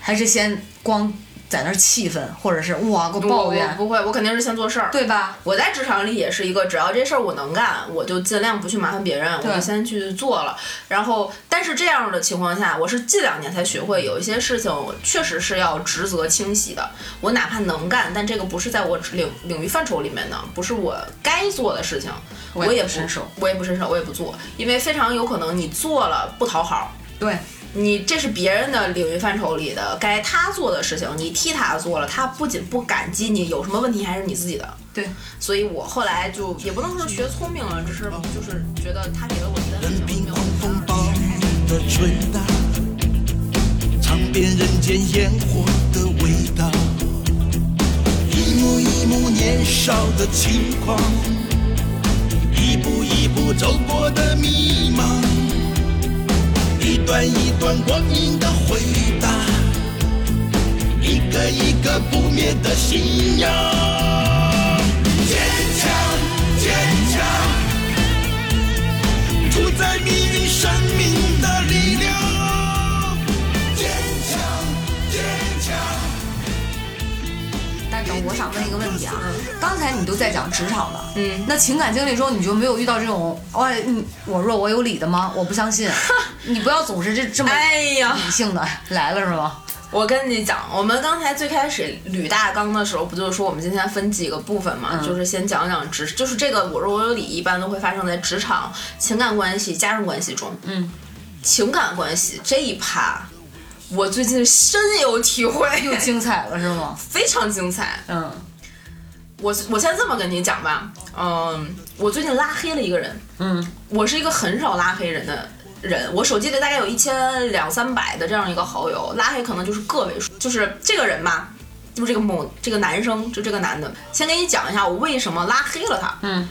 还是先光在那儿气愤，或者是哇给我抱我怨，不会，我肯定是先做事儿。对吧？我在职场里也是一个，只要这事儿我能干，我就尽量不去麻烦别人，我就先去做了。然后，但是这样的情况下，我是近两年才学会，有一些事情确实是要职责清晰的。我哪怕能干，但这个不是在我领领域范畴里面的，不是我该做的事情，我也也不伸手，我也不伸手，我也不做，因为非常有可能你做了不讨好。对，你这是别人的领域范畴里的该他做的事情，你替他做了，他不仅不感激你，有什么问题还是你自己的。对，所以我后来就也不能说学聪明了，只是就是觉得他给了我的任凭狂风暴雨的吹打，尝遍人间烟火的味道，一幕一幕年少的轻狂，一步一步走过的迷茫，一段一段光阴的回答，一个一个不灭的信仰，我想问一个问题啊，刚才你都在讲职场的，嗯，那情感经历中你就没有遇到这种，哎，你我弱我有理的吗？我不相信，你不要总是这这么哎呀，理性的来了是吗？我跟你讲，我们刚才最开始捋大纲的时候，不就是说我们今天分几个部分嘛？嗯就是先讲讲职，就是这个我弱我有理，一般都会发生在职场、情感关系、家人关系中。嗯，情感关系这一趴，我最近深有体会，又精彩了是吗？非常精彩。嗯。我我先这么跟你讲吧，嗯，我最近拉黑了一个人，嗯。我是一个很少拉黑人的人，我手机里大概有一千两三百的这样一个好友，拉黑可能就是个位数。就是这个人吧，就是这个某这个男生，就这个男的，先给你讲一下我为什么拉黑了他。嗯，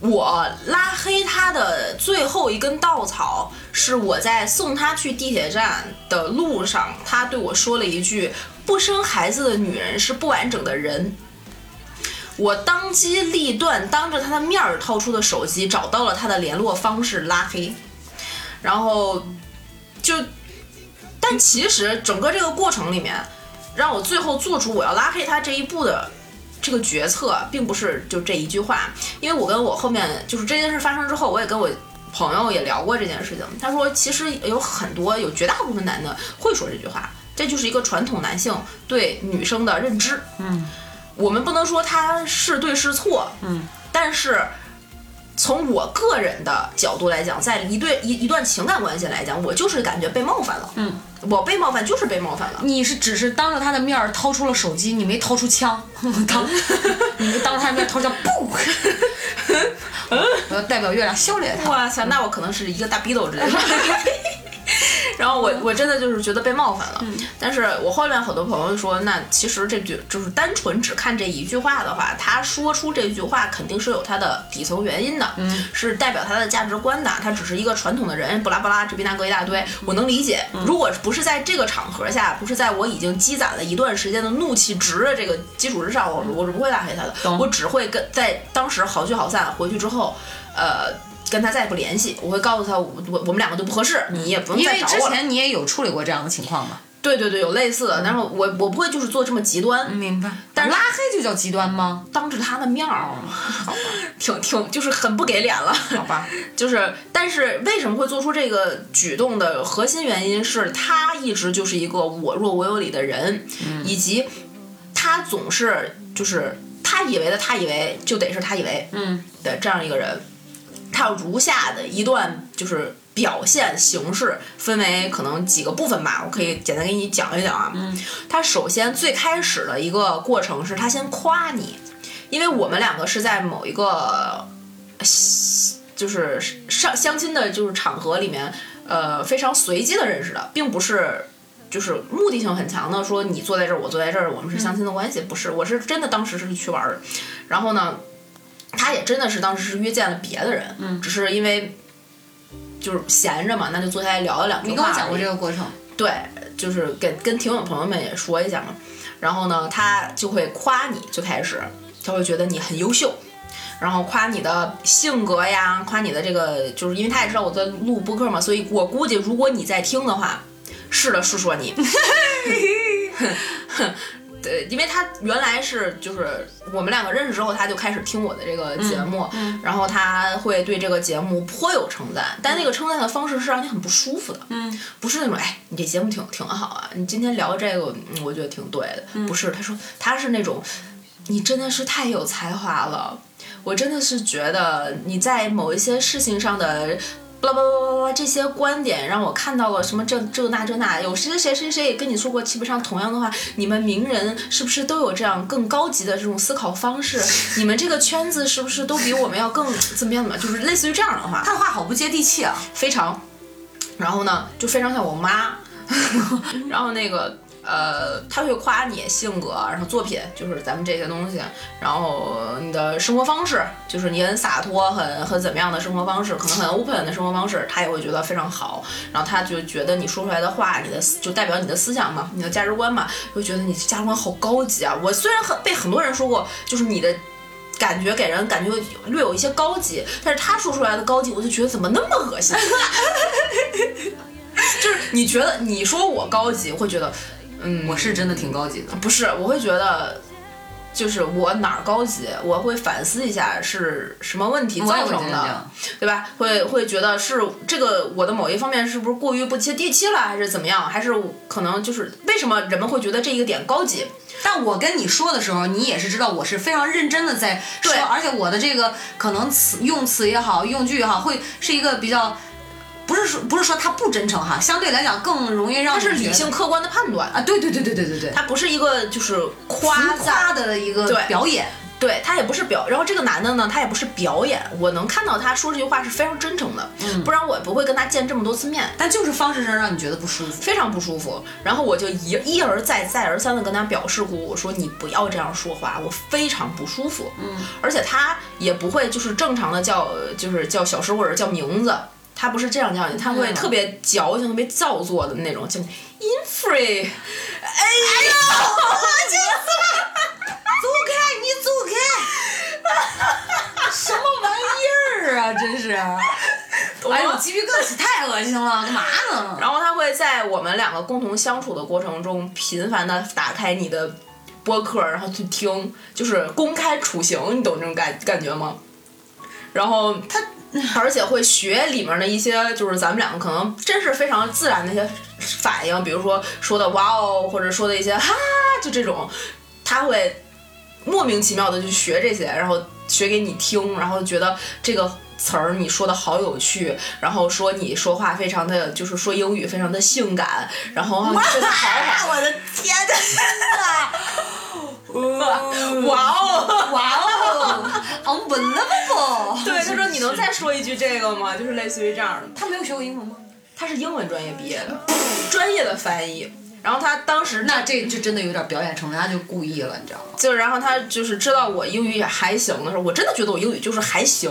我拉黑他的最后一根稻草是我在送他去地铁站的路上，他对我说了一句：“不生孩子的女人是不完整的人。”我当机立断，当着他的面儿掏出的手机，找到了他的联络方式，拉黑。然后就，但其实整个这个过程里面，让我最后做出我要拉黑他这一步的这个决策，并不是就这一句话，因为我跟我后面就是这件事发生之后，我也跟我朋友也聊过这件事情。他说，其实有很多有绝大部分男的会说这句话，这就是一个传统男性对女生的认知。嗯，我们不能说他是对是错，嗯，但是从我个人的角度来讲，在一对一一段情感关系来讲，我就是感觉被冒犯了。嗯，我被冒犯就是被冒犯了。你是只是当着他的面儿掏出了手机，你没掏出枪，当 你当着他的面掏枪，不，我要代表月亮消灭他。哇塞，那我可能是一个大逼斗之类的。然后我我真的就是觉得被冒犯了，但是我后面很多朋友说，那其实这句就是单纯只看这一句话的话，他说出这句话肯定是有他的底层原因的，是代表他的价值观的，他只是一个传统的人，不拉不拉这逼那个一大堆，我能理解。如果不是在这个场合下，不是在我已经积攒了一段时间的怒气值的这个基础之上，我我是不会拉黑他的，我只会跟在当时好聚好散，回去之后，呃。跟他再也不联系，我会告诉他，我我我们两个都不合适，你也不用因为之再找我了。前你也有处理过这样的情况嘛？对对对，有类似的，但是我我不会就是做这么极端，明白。但是拉黑就叫极端吗？当着他的面儿，好吧，挺挺就是很不给脸了。好吧。就是，但是为什么会做出这个举动的核心原因是他一直就是一个我弱我有理的人，以及他总是就是他以为的他以为就得是他以为，嗯，的这样一个人。他有如下的一段就是表现形式，分为可能几个部分吧，我可以简单给你讲一讲啊。嗯，他首先最开始的一个过程是他先夸你，因为我们两个是在某一个就是上相亲的，就是场合里面，呃，非常随机的认识的，并不是就是目的性很强的，说你坐在这儿，我坐在这儿，我们是相亲的关系，不是，我是真的当时是去玩儿的，然后呢，他也真的是当时是约见了别的人，嗯，只是因为就是闲着嘛，那就坐下来聊了两句话。你跟我讲过这个过程，对，就是给跟听友朋友们也说一下嘛。然后呢，他就会夸你，最开始他会觉得你很优秀，然后夸你的性格呀，夸你的这个，就是因为他也知道我在录播客嘛，所以我估计如果你在听的话，是的，是说你。对，因为他原来是就是我们两个认识之后，他就开始听我的这个节目，然后他会对这个节目颇有称赞，但那个称赞的方式是让你很不舒服的，嗯，不是那种哎，你这节目挺挺好啊，你今天聊这个，嗯我觉得挺对的，不是，他说他是那种，你真的是太有才华了，我真的是觉得你在某一些事情上的。巴拉巴拉巴拉巴拉这些观点让我看到了什么这这那这那，有谁谁谁谁也跟你说过基本上同样的话，你们名人是不是都有这样更高级的这种思考方式？你们这个圈子是不是都比我们要更怎么样怎么样？就是类似于这样的话，他的话好不接地气啊。非常，然后呢，就非常像我妈，然后那个呃，他会夸你性格，然后作品，就是咱们这些东西，然后你的生活方式，就是你很洒脱，很很怎么样的生活方式，可能很 open 的生活方式，他也会觉得非常好，然后他就觉得你说出来的话，你的就代表你的思想嘛，你的价值观嘛，就觉得你价值观好高级啊。我虽然很被很多人说过，就是你的。感觉给人感觉略有一些高级，但是他说出来的高级，我就觉得怎么那么恶心？就是你觉得你说我高级，会觉得，嗯，我是真的挺高级的，不是，我会觉得，就是我哪儿高级，我会反思一下是什么问题造成的对吧？会会觉得是这个我的某一方面是不是过于不接地气了，还是怎么样？还是可能就是为什么人们会觉得这一个点高级？但我跟你说的时候，你也是知道我是非常认真的在说，而且我的这个可能词用词也好，用句也好，会是一个比较，不是说不是说他不真诚哈，相对来讲更容易让他是理性客观的判断，啊，对对对对对对对，他不是一个就是夸夸的一个表演，对他也不是表，然后这个男的呢，他也不是表演，我能看到他说这句话是非常真诚的，嗯。不然我也不会跟他见这么多次面。但就是方式上让你觉得不舒服。非常不舒服，然后我就一一而再再而三的跟他表示过，我说你不要这样说话，我非常不舒服。嗯，而且他也不会就是正常的叫就是叫小师或者叫名字，他不是这样叫你，他会嗯特别矫情、特别造作的那种叫 infree。哎呦，走开，你走开！什么玩意儿啊，真是！哎呦，鸡皮疙瘩起太恶心了，干嘛呢？然后他会在我们两个共同相处的过程中，频繁的打开你的播客，然后去听，就是公开处刑，你懂这种感感觉吗？然后他，而且会学里面的一些，就是咱们两个可能真是非常自然的一些反应，比如说说的哇哦，或者说的一些哈，就这种，他会莫名其妙的去学这些，然后学给你听，然后觉得这个词儿你说的好有趣，然后说你说话非常的就是说英语非常的性感，然后啊真的好好，我的天哪！哇哦！哇哦，unbelievable！对，他说你能再说一句这个吗？就是类似于这样的。他没有学过英文吗？他是英文专业毕业的，专业的翻译。然后他当时那这就真的有点表演成分，他就故意了，你知道吗？就然后他就是知道我英语也还行的时候，我真的觉得我英语就是还行，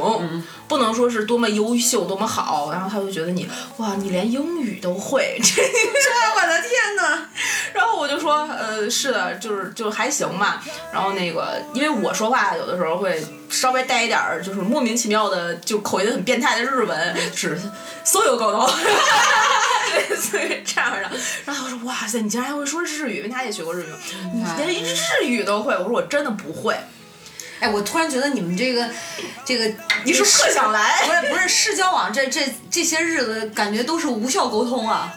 不能说是多么优秀多么好。然后他就觉得你哇，你连英语都会，这我的天哪！然后我就说呃是的，就是就还行吧。然后那个因为我说话有的时候会稍微带一点儿就是莫名其妙的就口音很变态的日文，是所有高高。类似于这样的，然后我说哇塞，你竟然还会说日语，因为他也学过日语，你连日语都会。我说我真的不会。哎，我突然觉得你们这个，这个你是不想来？不是不是，市交往这这这些日子，感觉都是无效沟通啊。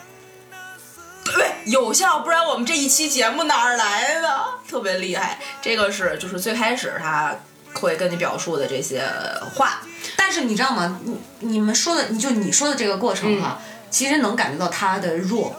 对，有效，不然我们这一期节目哪儿来的？特别厉害。这个是就是最开始他会跟你表述的这些话，但是你知道吗？你你们说的，你就你说的这个过程哈、其实能感觉到他的弱，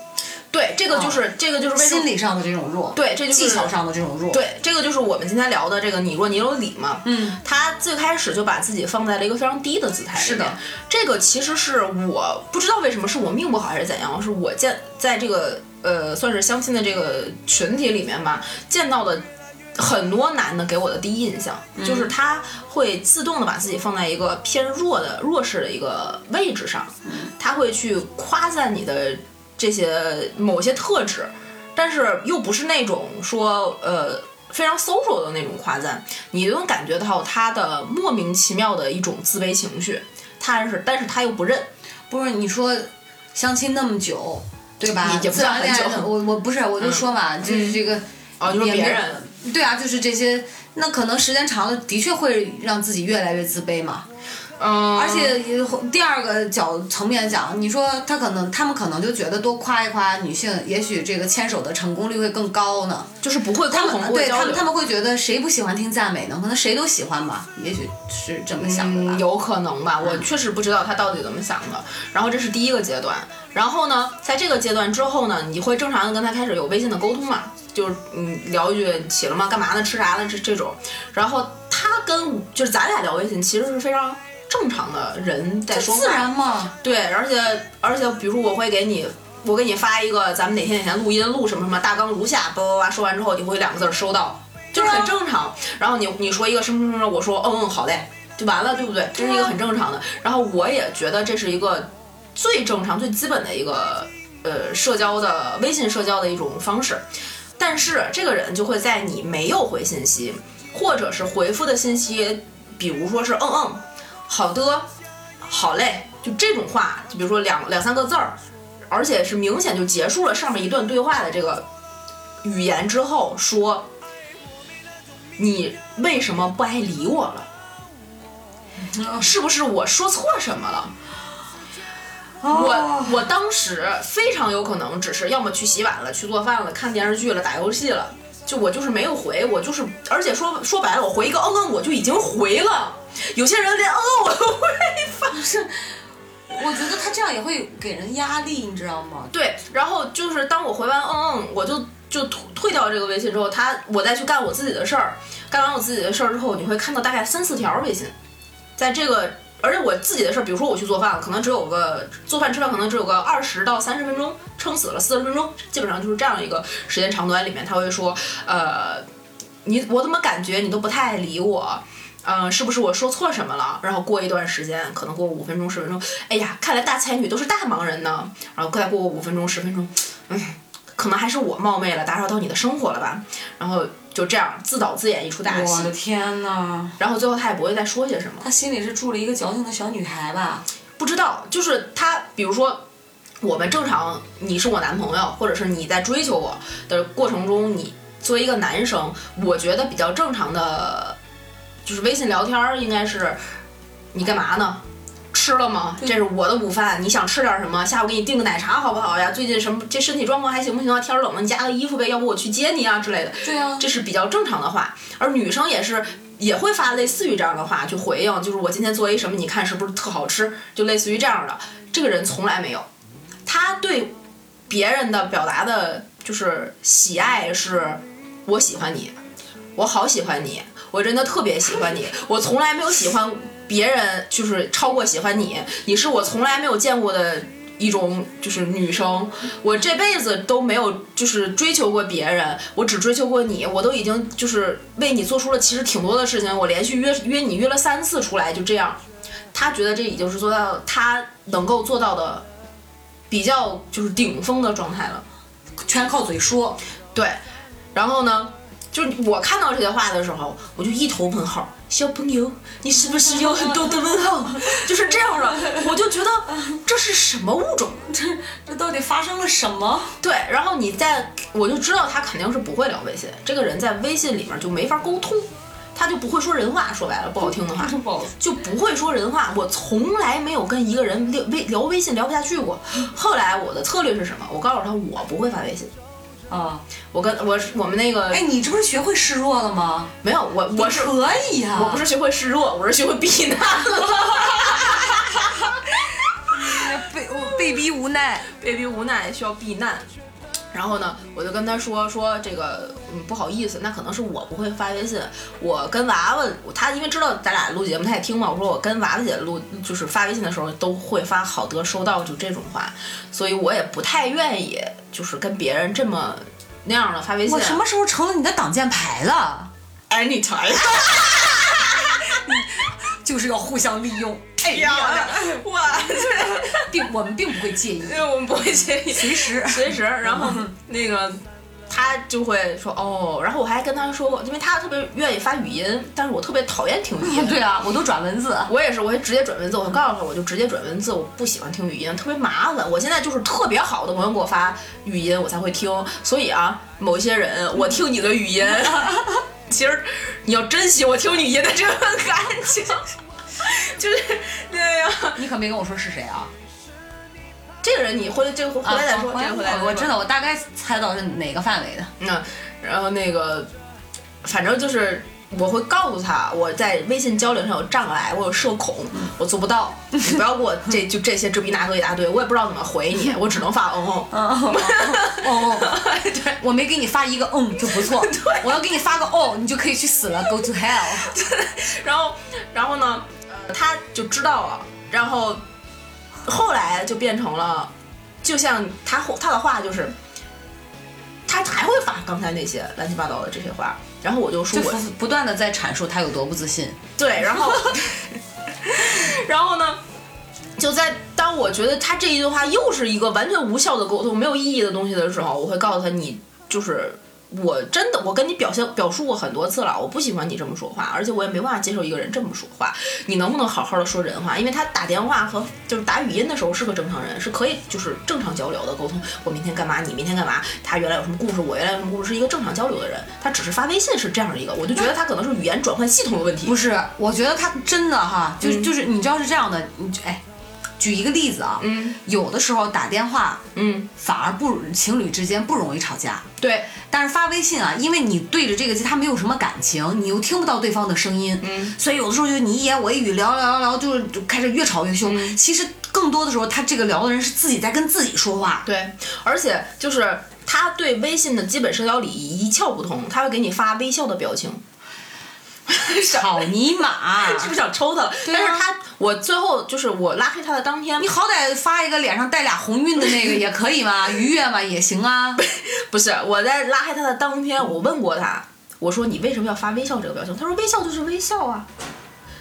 对，这个就是、这个就是为心理上的这种弱，对这就是技巧上的这种弱，，对，这个就是我们今天聊的这个你弱你有理嘛。嗯，他最开始就把自己放在了一个非常低的姿态。是的，这个其实是我不知道为什么是我命不好还是怎样，是我见在这个呃算是相亲的这个群体里面吧，见到的。很多男的给我的第一印象、就是他会自动的把自己放在一个偏弱的弱势的一个位置上，他会去夸赞你的这些某些特质，但是又不是那种说呃非常 social 的那种夸赞，你就能感觉到他的莫名其妙的一种自卑情绪，他是但是他又不认，不是你说相亲那么久，对吧？也也不自算很久我我不是，我就说嘛，就是这个，哦，就是别人。对啊，就是这些，那可能时间长了，的确会让自己越来越自卑嘛。嗯，而且也第二个角层面讲，你说他可能他们可能就觉得多夸一夸女性，也许这个牵手的成功率会更高呢。就是不会他共同们对他们。他们会觉得谁不喜欢听赞美呢？可能谁都喜欢吧，也许是这么想的吧。嗯，有可能吧，我确实不知道他到底怎么想的。然后这是第一个阶段，然后呢，在这个阶段之后呢，你会正常的跟他开始有微信的沟通嘛，就是嗯聊一句起了吗？干嘛呢？吃啥呢？这这种。然后他跟就是咱俩聊微信，其实是非常正常的人在说话，自然嘛，对，而且而且，比如说我会给你，我给你发一个咱们哪天哪天录音录什么什么大纲如下，叭叭叭说完之后，你会两个字儿收到，就是很正常。然后你你说一个什么什么什么，我说嗯嗯好嘞，就完了，对不对？这是一个很正常的。然后我也觉得这是一个最正常、最基本的一个呃社交的微信社交的一种方式。但是这个人就会在你没有回信息，或者是回复的信息，比如说是嗯嗯，好的，好嘞，就这种话，就比如说两两三个字儿，而且是明显就结束了上面一段对话的这个语言之后，说你为什么不爱理我了？是不是我说错什么了？我我当时非常有可能只是要么去洗碗了，去做饭了，看电视剧了，打游戏了，就我就是没有回，我就是，而且说说白了，我回一个嗯嗯，我就已经回了。有些人连嗯嗯我都不愿意发，我觉得他这样也会给人压力，你知道吗？对，然后就是当我回完嗯嗯，我就就退退掉这个微信之后，他我再去干我自己的事儿，干完我自己的事儿之后，你会看到大概三四条微信，在这个。而且我自己的事儿，比如说我去做饭了，可能只有个做饭吃饭，可能只有个二十到三十分钟，撑死了四十分钟，基本上就是这样一个时间长短里面，他会说，呃，你我怎么感觉你都不太理我？嗯、是不是我说错什么了？然后过一段时间，可能过五分钟、十分钟，哎呀，看来大才女都是大忙人呢。然后再过五分钟、十分钟，嗯，可能还是我冒昧了，打扰到你的生活了吧？然后就这样自导自演一出大戏我的，天呐！然后最后他也不会再说些什么。他心里是住了一个矫情的小女孩吧？不知道，就是他，比如说，我们正常，你是我男朋友，或者是你在追求我的过程中，你作为一个男生，我觉得比较正常的，就是微信聊天儿应该是，你干嘛呢？吃了吗？这是我的午饭，你想吃点什么？下午给你订个奶茶好不好呀？最近什么这身体状况还行不行啊？天儿冷了，你加个衣服呗，要不我去接你啊之类的。对啊这是比较正常的话。而女生也是，也会发类似于这样的话去回应，就是我今天做一什么，你看是不是特好吃？就类似于这样的。这个人从来没有，他对别人的表达的就是喜爱是，我喜欢你，我好喜欢你，我真的特别喜欢你，我从来没有喜欢别人就是超过喜欢你，你是我从来没有见过的。一种就是女生，我这辈子都没有就是追求过别人，我只追求过你，我都已经就是为你做出了其实挺多的事情，我连续约约你约了三次出来，就这样，他觉得这已经是做到他能够做到的比较就是顶峰的状态了，全靠嘴说。对，然后呢，就是我看到这些话的时候，我就一头问号。小朋友，你是不是有很多的问号？就是这样的，我就觉得这是什么物种？这 这到底发生了什么？对，然后你在，我就知道他肯定是不会聊微信，这个人在微信里面就没法沟通，他就不会说人话，说白了不好听的话，就不会说人话。我从来没有跟一个人聊微聊微信聊不下去过。后来我的策略是什么？我告诉他，我不会发微信。啊，我跟我我们那个，哎，你这不是学会示弱了吗？没有，我我是可以呀、我不是学会示弱，我是学会避难了。被我被逼无奈。被逼无奈需要避难。然后呢，我就跟他说说这个，嗯，不好意思，那可能是我不会发微信。我跟娃娃，他因为知道咱俩录节目，他也听嘛。我说我跟娃娃姐录，就是发微信的时候都会发好得收到，就这种话，所以我也不太愿意，就是跟别人这么那样的发微信。我什么时候成了你的挡箭牌了？anytime？就是要互相利用。哎漂亮，哇，并我们并不会介意，因为我们不会介意，随时随时。然后那个他就会说哦，然后我还跟他说过，因为他特别愿意发语音，但是我特别讨厌听语音。对啊，我都转文字。我也是，我会直接转文字。我告诉他，我就直接转文字，我不喜欢听语音，特别麻烦。我现在就是特别好的朋友给我发语音，我才会听。所以啊，某些人，我听你的语音，其实你要珍惜我听语音的这份感情。就是对呀，你可没跟我说是谁啊？这个人你回来这个回来再说，啊这个回来我知道，我大概猜到是哪个范围的。嗯，然后那个，反正就是我会告诉他，我在微信交流上有障碍，我有社恐，我做不到。你不要给我这就这些这逼那个一大堆，我也不知道怎么回你，我只能发嗯嗯。嗯嗯，对，我没给你发一个嗯就不错，我要给你发个哦，你就可以去死了，go to hell。然后然后呢，呃他就知道了，然后后来就变成了，就像他他的话就是。他还会发刚才那些乱七八糟的这些话，然后我就说我不不断的在阐述他有多不自信。对，然后，然后呢，就在当我觉得他这一句话又是一个完全无效的沟通、没有意义的东西的时候，我会告诉他，你就是我真的，我跟你表现表述过很多次了，我不喜欢你这么说话，而且我也没办法接受一个人这么说话。你能不能好好的说人话？因为他打电话和就是打语音的时候是个正常人，是可以就是正常交流的沟通。我明天干嘛？你明天干嘛？他原来有什么故事？我原来有什么故事？是一个正常交流的人。他只是发微信是这样一个，我就觉得他可能是语言转换系统的问题。不是，我觉得他真的哈，就是就是你知道是这样的，你哎，举一个例子啊，嗯有的时候打电话嗯，反而不情侣之间不容易吵架。对，但是发微信啊，因为你对着这个机，他没有什么感情，你又听不到对方的声音，嗯，所以有的时候就你一言我一语聊聊聊聊，就是就开始越吵越凶。嗯其实更多的时候，他这个聊的人是自己在跟自己说话。对，而且就是他对微信的基本社交礼仪一窍不通，他会给你发微笑的表情。草泥马，是不是想抽他了？但是他，我最后就是我拉黑他的当天，你好歹发一个脸上带俩红晕的那个也可以嘛，愉悦嘛也行啊。不是我在拉黑他的当天，我问过他，我说你为什么要发微笑这个表情？他说微笑就是微笑啊，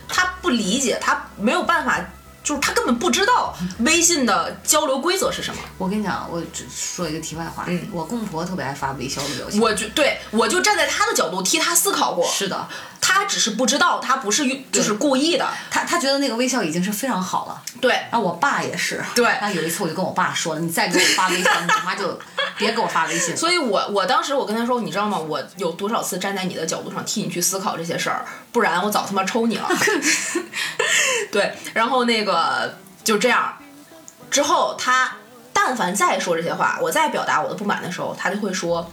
他不理解，他没有办法，就是他根本不知道微信的交流规则是什么。我跟你讲，我只说一个题外话，嗯我公婆特别爱发微笑的表情。我就对我就站在他的角度替他思考过，是的，他只是不知道，他不是就是故意的，他他觉得那个微笑已经是非常好了。对。啊，我爸也是。对那有一次我就跟我爸说了，你再给我发微笑，你他妈就 别给我发微信了。所以我我当时我跟他说，你知道吗？我有多少次站在你的角度上替你去思考这些事儿，不然我早他妈抽你了。对，然后那个就这样，之后他但凡再说这些话，我再表达我的不满的时候，他就会说。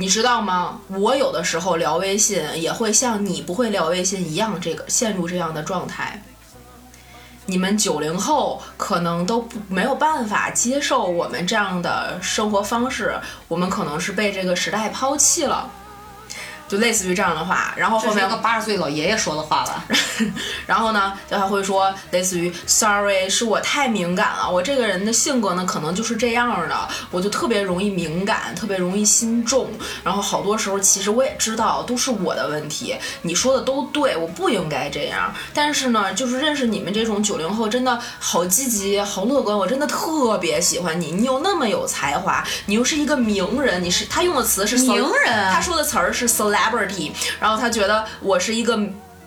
你知道吗？我有的时候聊微信也会像你不会聊微信一样，这个陷入这样的状态。你们九零后可能都不没有办法接受我们这样的生活方式，我们可能是被这个时代抛弃了，就类似于这样的话。然后后面一个八十岁老爷爷说的话了？然后呢，就还会说类似于 “sorry”，是我太敏感了，我这个人的性格呢，可能就是这样的，我就特别容易敏感，特别容易心重。然后好多时候，其实我也知道都是我的问题，你说的都对，我不应该这样。但是呢，就是认识你们这种九零后，真的好积极，好乐观，我真的特别喜欢你。你又那么有才华，你又是一个名人，你是他用的词是名人他说的词儿是 celebrity，然后他觉得我是一个。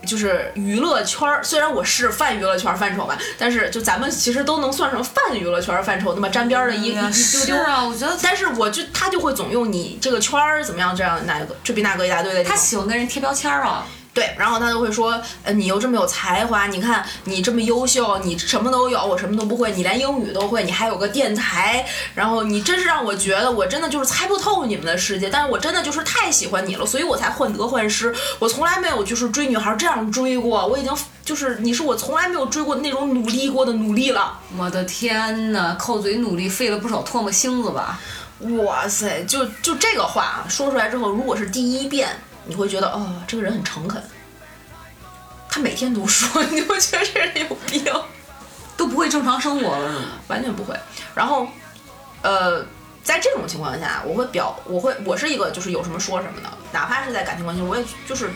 就是娱乐圈儿，虽然我是泛娱乐圈儿范畴吧，但是就咱们其实都能算成泛娱乐圈儿范畴那么沾边儿的一一一丢丢。啊，我觉得但是我就他就会总用你这个圈儿怎么样这样那个这比那个一大堆的。他喜欢跟人贴标签儿啊。对，然后他就会说，呃，你又这么有才华，你看你这么优秀，你什么都有，我什么都不会，你连英语都会，你还有个电台，然后你真是让我觉得我真的就是猜不透你们的世界，但是我真的就是太喜欢你了，所以我才患得患失，我从来没有就是追女孩这样追过，我已经就是你是我从来没有追过那种努力过的努力了。我的天呐，靠嘴努力费了不少唾沫星子吧？哇塞，就就这个话啊说出来之后，如果是第一遍，你会觉得哦，这个人很诚恳。他每天读书，你会觉得这人有病，都不会正常生活了是吗？完全不会。然后，呃，在这种情况下，我会表，我会，我是一个就是有什么说什么的，哪怕是在感情关系，我也就是，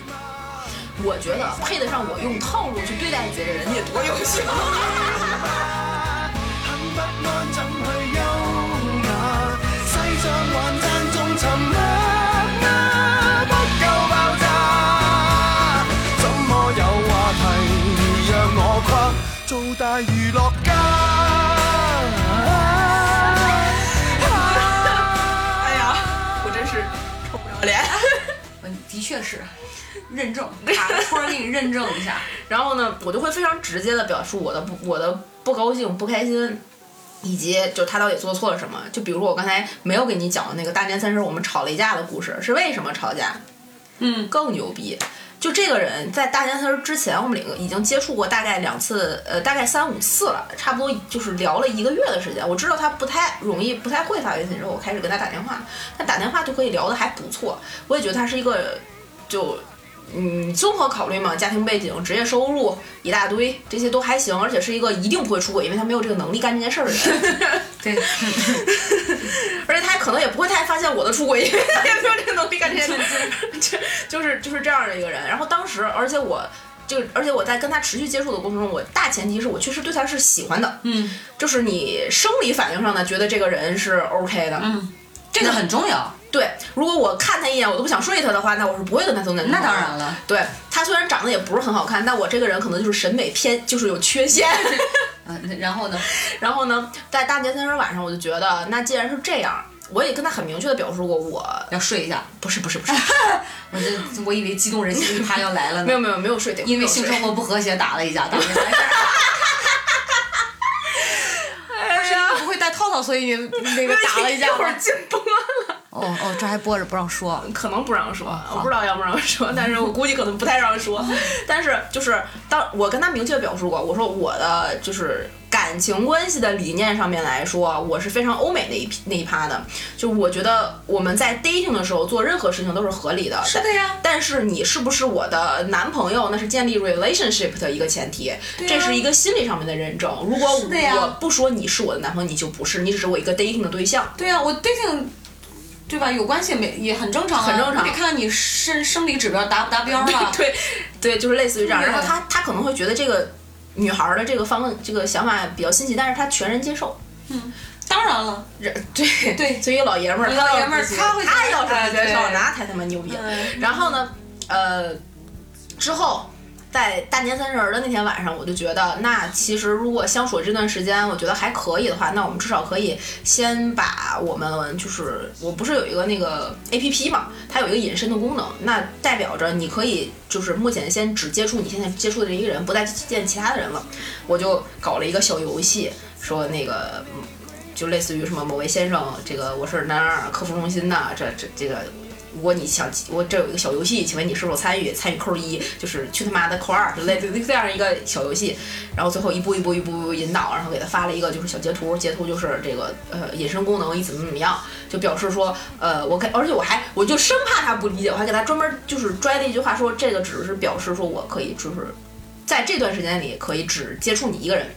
我觉得配得上我用套路去对待你的人，你得多优秀。很不安怎去优雅？世上還讚中是，认证，卡个戳儿给你认证一下。然后呢，我就会非常直接的表述我的不我的不高兴、不开心，以及就他到底做错了什么。就比如说我刚才没有给你讲的那个大年三十我们吵了一架的故事，是为什么吵架？嗯，更牛逼。就这个人在大年三十之前，我们两个已经接触过大概两次，呃，大概三五次了，差不多就是聊了一个月的时间。我知道他不太容易，不太会发微信，之后我开始跟他打电话，他打电话就可以聊得还不错。我也觉得他是一个就嗯，综合考虑嘛，家庭背景、职业收入一大堆，这些都还行，而且是一个一定不会出轨，因为他没有这个能力干这件事儿的人。对，而且他可能也不会太发现我的出轨，因为他也没有这个能力干这件事儿。就就是就是这样的一个人。然后当时，而且我。就而且我在跟他持续接触的过程中，我大前提是我确实对他是喜欢的，嗯就是你生理反应上呢觉得这个人是 OK 的，嗯，这个很重要。对。如果我看他一眼我都不想睡他的话，那我是不会跟他走男女那朋友的当然了，对他虽然长得也不是很好看，但我这个人可能就是审美偏，就是有缺陷。嗯，然后呢？然后呢，在大年三十晚上，我就觉得，那既然是这样，我也跟他很明确的表述过，我要睡一下。不是不是不是，我这我以为激动人心，他要来了呢。没有没有没有睡，因为性生活不和谐打了一架，当时才哎呀，不会戴套套，所以你那个打了一架一会儿吗？禁播了，哦哦，这还播着不让说。可能不让说，我不知道要不让说，但是我估计可能不太让说。但是就是当我跟他明确表述过，我说我的就是感情关系的理念上面来说，我是非常欧美那一批那一趴的，就我觉得我们在 dating 的时候做任何事情都是合理的。是的呀但是你是不是我的男朋友，那是建立 relationship 的一个前提，这是一个心理上面的认证。如果我不说你是我的男朋友，你就不是，你只是我一个 dating 的对象。对呀、我 dating，对吧？有关系没也很正常、啊，很正常你得看你生生理指标达不达标 啊。对对，就是类似于这样。然后他他可能会觉得这个女孩儿的这个方这个想法比较新奇，但是他全然接受。嗯当然了，人对对所以老爷们儿，老爷们儿他他会他要是接受，那才他妈牛逼。嗯然后呢，呃，之后在大年三十儿的那天晚上，我就觉得，那其实如果相处这段时间，我觉得还可以的话，那我们至少可以先把我们就是，我不是有一个那个 A P P 嘛，它有一个隐身的功能，那代表着你可以就是目前先只接触你现在接触的这一个人，不再见其他的人了。我就搞了一个小游戏，说那个。就类似于什么某位先生，这个我是哪儿哪儿客服中心的，这这这个如果你想我这有一个小游戏，请问你是否参与？参与扣一，就是去他妈的扣二，就类似这样一个小游戏。然后最后一步一步一步引导，然后给他发了一个就是小截图，截图就是这个呃隐身功能你怎么怎么样，就表示说呃我给，而且我还我就生怕他不理解，我还给他专门就是拽了一句话说这个只是表示说我可以就是在这段时间里可以只接触你一个人。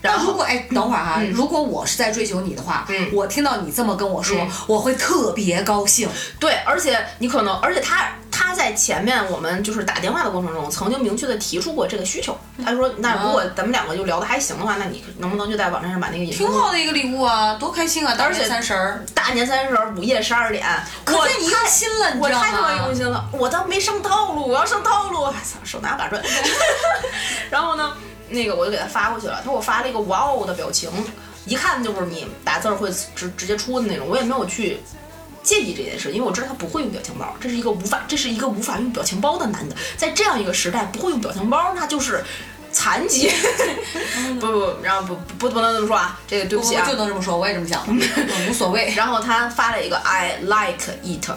然后那如果哎，等会儿哈，嗯如果我是在追求你的话，嗯我听到你这么跟我说，嗯我会特别高兴。对，而且你可能，而且他他在前面我们就是打电话的过程中，曾经明确的提出过这个需求。他说，那如果咱们两个就聊得还行的话，那你能不能就在网站上把那个挺好的一个礼物啊，多开心啊！大年三十儿，大年三十儿午夜十二点，我你用心了，你知道我太他妈用？心了，我倒没上套路，我要上套路，哎操，手拿把转。然后呢，那个我就给他发过去了，他给我发了一个哇哦的表情，一看就是你打字儿会直直接出的那种，我也没有去。介意这件事，因为我知道他不会用表情包，这是一个无法，这是一个无法用表情包的男的，在这样一个时代不会用表情包，那就是残疾。不 不不，然后不不不能这么说啊，这个对不起啊，我就能这么说，我也这么想 无所谓。然后他发了一个 I like it，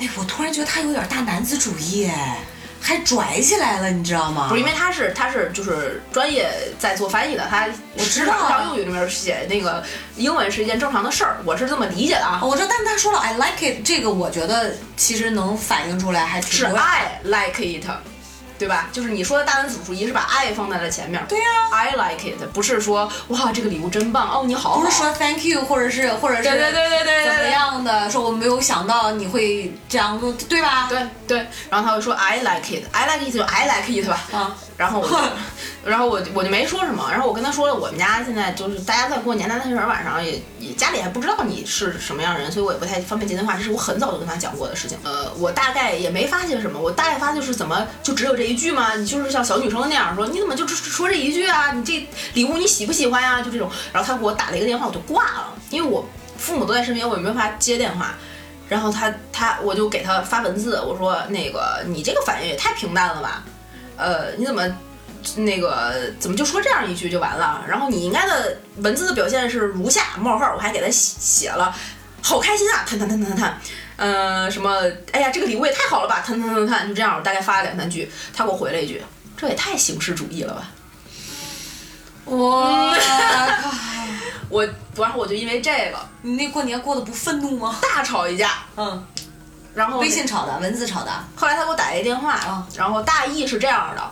哎，我突然觉得他有点大男子主义，哎，还拽起来了，你知道吗？不是因为他是他是就是专业在做翻译的，他我知道日常用语里面写那个英文是一件正常的事儿，我是这么理解的啊，我知道，但是他说了 I like it，这个我觉得其实能反映出来，还挺是 I like it，对吧？就是你说的大男子主义是把爱放在了前面，对呀、I like it，不是说哇这个礼物真棒哦你好好，不是说 thank you，或者是或者是对对对对对怎么。样的，说我没有想到你会这样做，对吧？对对，然后他会说 I like it，I like it 就 I like it 吧，啊，然后我就，然后我我就没说什么，然后我跟他说了，我们家现在就是大家在过年大年三十儿晚上也也家里还不知道你是什么样的人，所以我也不太方便接电话，这是我很早就跟他讲过的事情。呃，我大概也没发现什么，我大概发现就是怎么就只有这一句吗？你就是像小女生那样说，你怎么就只说这一句啊？你这礼物你喜不喜欢呀、就这种，然后他给我打了一个电话，我就挂了，因为我父母都在身边，我也没法接电话。然后他他我就给他发文字，我说那个你这个反应也太平淡了吧，呃，你怎么那个怎么就说这样一句就完了？然后你应该的文字的表现是如下冒号，我还给他写写了，好开心啊，叹叹叹叹叹，呃，什么，哎呀，这个礼物也太好了吧，叹叹叹叹，就这样，我大概发了两三句，他给我回了一句，这也太形式主义了吧。我靠，我，然后我就因为这个你那过年过得不愤怒吗？大吵一架，嗯，然后微信吵的，文字吵的，后来他给我打了一电话，啊然后大意是这样的：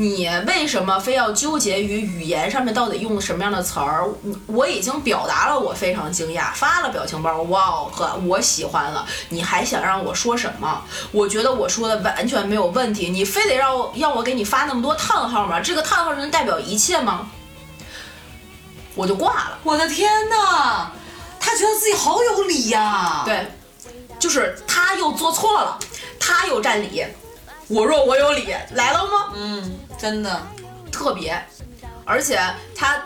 你为什么非要纠结于语言上面到底用什么样的词儿？我已经表达了我非常惊讶，发了表情包，哇哦呵，我喜欢了。你还想让我说什么？我觉得我说的完全没有问题，你非得让我要我给你发那么多叹号吗？这个叹号能代表一切吗？我就挂了。我的天哪，他觉得自己好有理呀、，对，就是他又做错了，他又占理，我若我有理，来了吗？嗯，真的，特别，而且他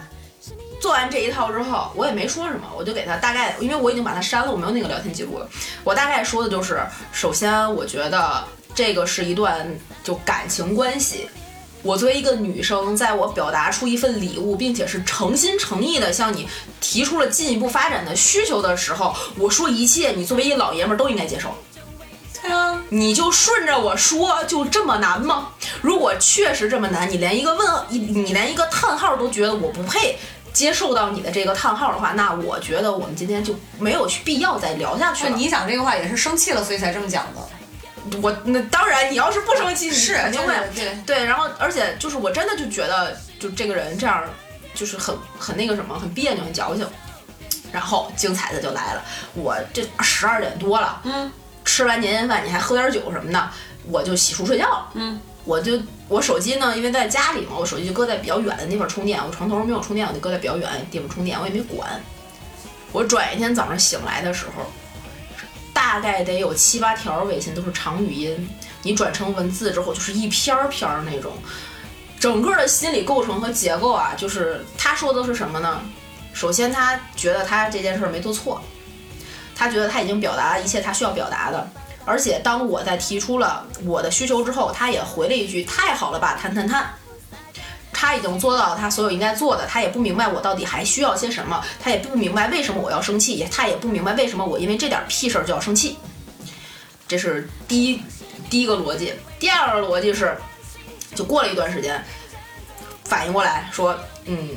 做完这一套之后，我也没说什么，我就给他大概，因为我已经把他删了，我没有那个聊天记录了。我大概说的就是，首先我觉得这个是一段就感情关系。我作为一个女生，在我表达出一份礼物，并且是诚心诚意的向你提出了进一步发展的需求的时候，我说一切，你作为一老爷们儿都应该接受。你就顺着我说，就这么难吗？如果确实这么难，你连一个问，你你连一个叹号都觉得我不配接受到你的这个叹号的话，那我觉得我们今天就没有必要再聊下去了。你讲这个话也是生气了，所以才这么讲的。我那当然，你要是不生气，你是肯定会对。然后，而且就是我真的就觉得，就这个人这样，就是很很那个什么，很别扭，很矫情。然后精彩的就来了，我这十二点多了，嗯，吃完年夜饭你还喝点酒什么的，我就洗漱睡觉了。嗯，我就我手机呢，因为在家里嘛，我手机就搁在比较远的地方充电，我床头没有充电，我就搁在比较远的地方充电，我也没管。我转一天早上醒来的时候，大概得有七八条微信都是长语音，你转成文字之后就是一篇儿篇儿那种。整个的心理构成和结构啊，就是他说的是什么呢？首先，他觉得他这件事儿没做错，他觉得他已经表达了一切他需要表达的，而且当我在提出了我的需求之后，他也回了一句“太好了吧，谈谈谈”。他已经做到了他所有应该做的，他也不明白我到底还需要些什么，他也不明白为什么我要生气，他也不明白为什么我因为这点屁事儿就要生气。这是第一第一个逻辑。第二个逻辑是，就过了一段时间，反应过来说，嗯，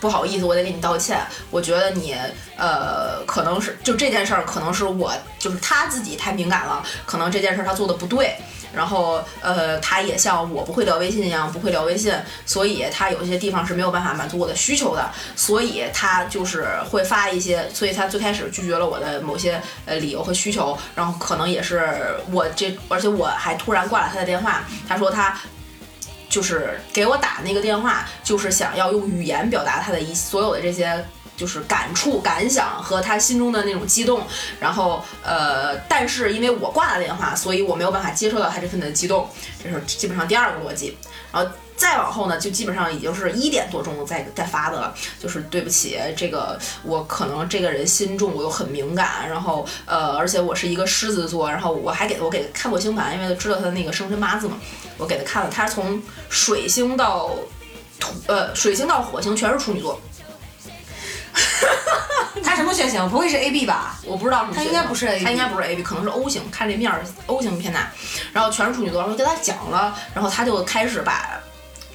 不好意思，我得给你道歉。我觉得你呃，可能是就这件事儿，可能是我就是他自己太敏感了，可能这件事儿他做的不对。然后呃，他也像我不会聊微信一样不会聊微信，所以他有些地方是没有办法满足我的需求的，所以他就是会发一些，所以他最开始拒绝了我的某些呃理由和需求，然后可能也是我这，而且我还突然挂了他的电话，他说他。就是给我打那个电话，就是想要用语言表达他的一所有的这些就是感触、感想和他心中的那种激动。然后呃，但是因为我挂了电话，所以我没有办法接受到他这份的激动。这是基本上第二个逻辑。然后再往后呢，就基本上已经是一点多钟再再发的了。就是对不起，这个我可能这个人心重，我又很敏感。然后呃，而且我是一个狮子座，然后我还给我给看过星盘，因为知道他的那个生辰八字嘛，我给他看了，他是从水星到土呃水星到火星全是处女座。他什么血型？不会是 A B 吧？我不知道什么血型，他应该不是 AB 他应该不是 A B，可能是 O 型，看这面儿 O 型偏大，然后全是处女座，然后跟他讲了，然后他就开始把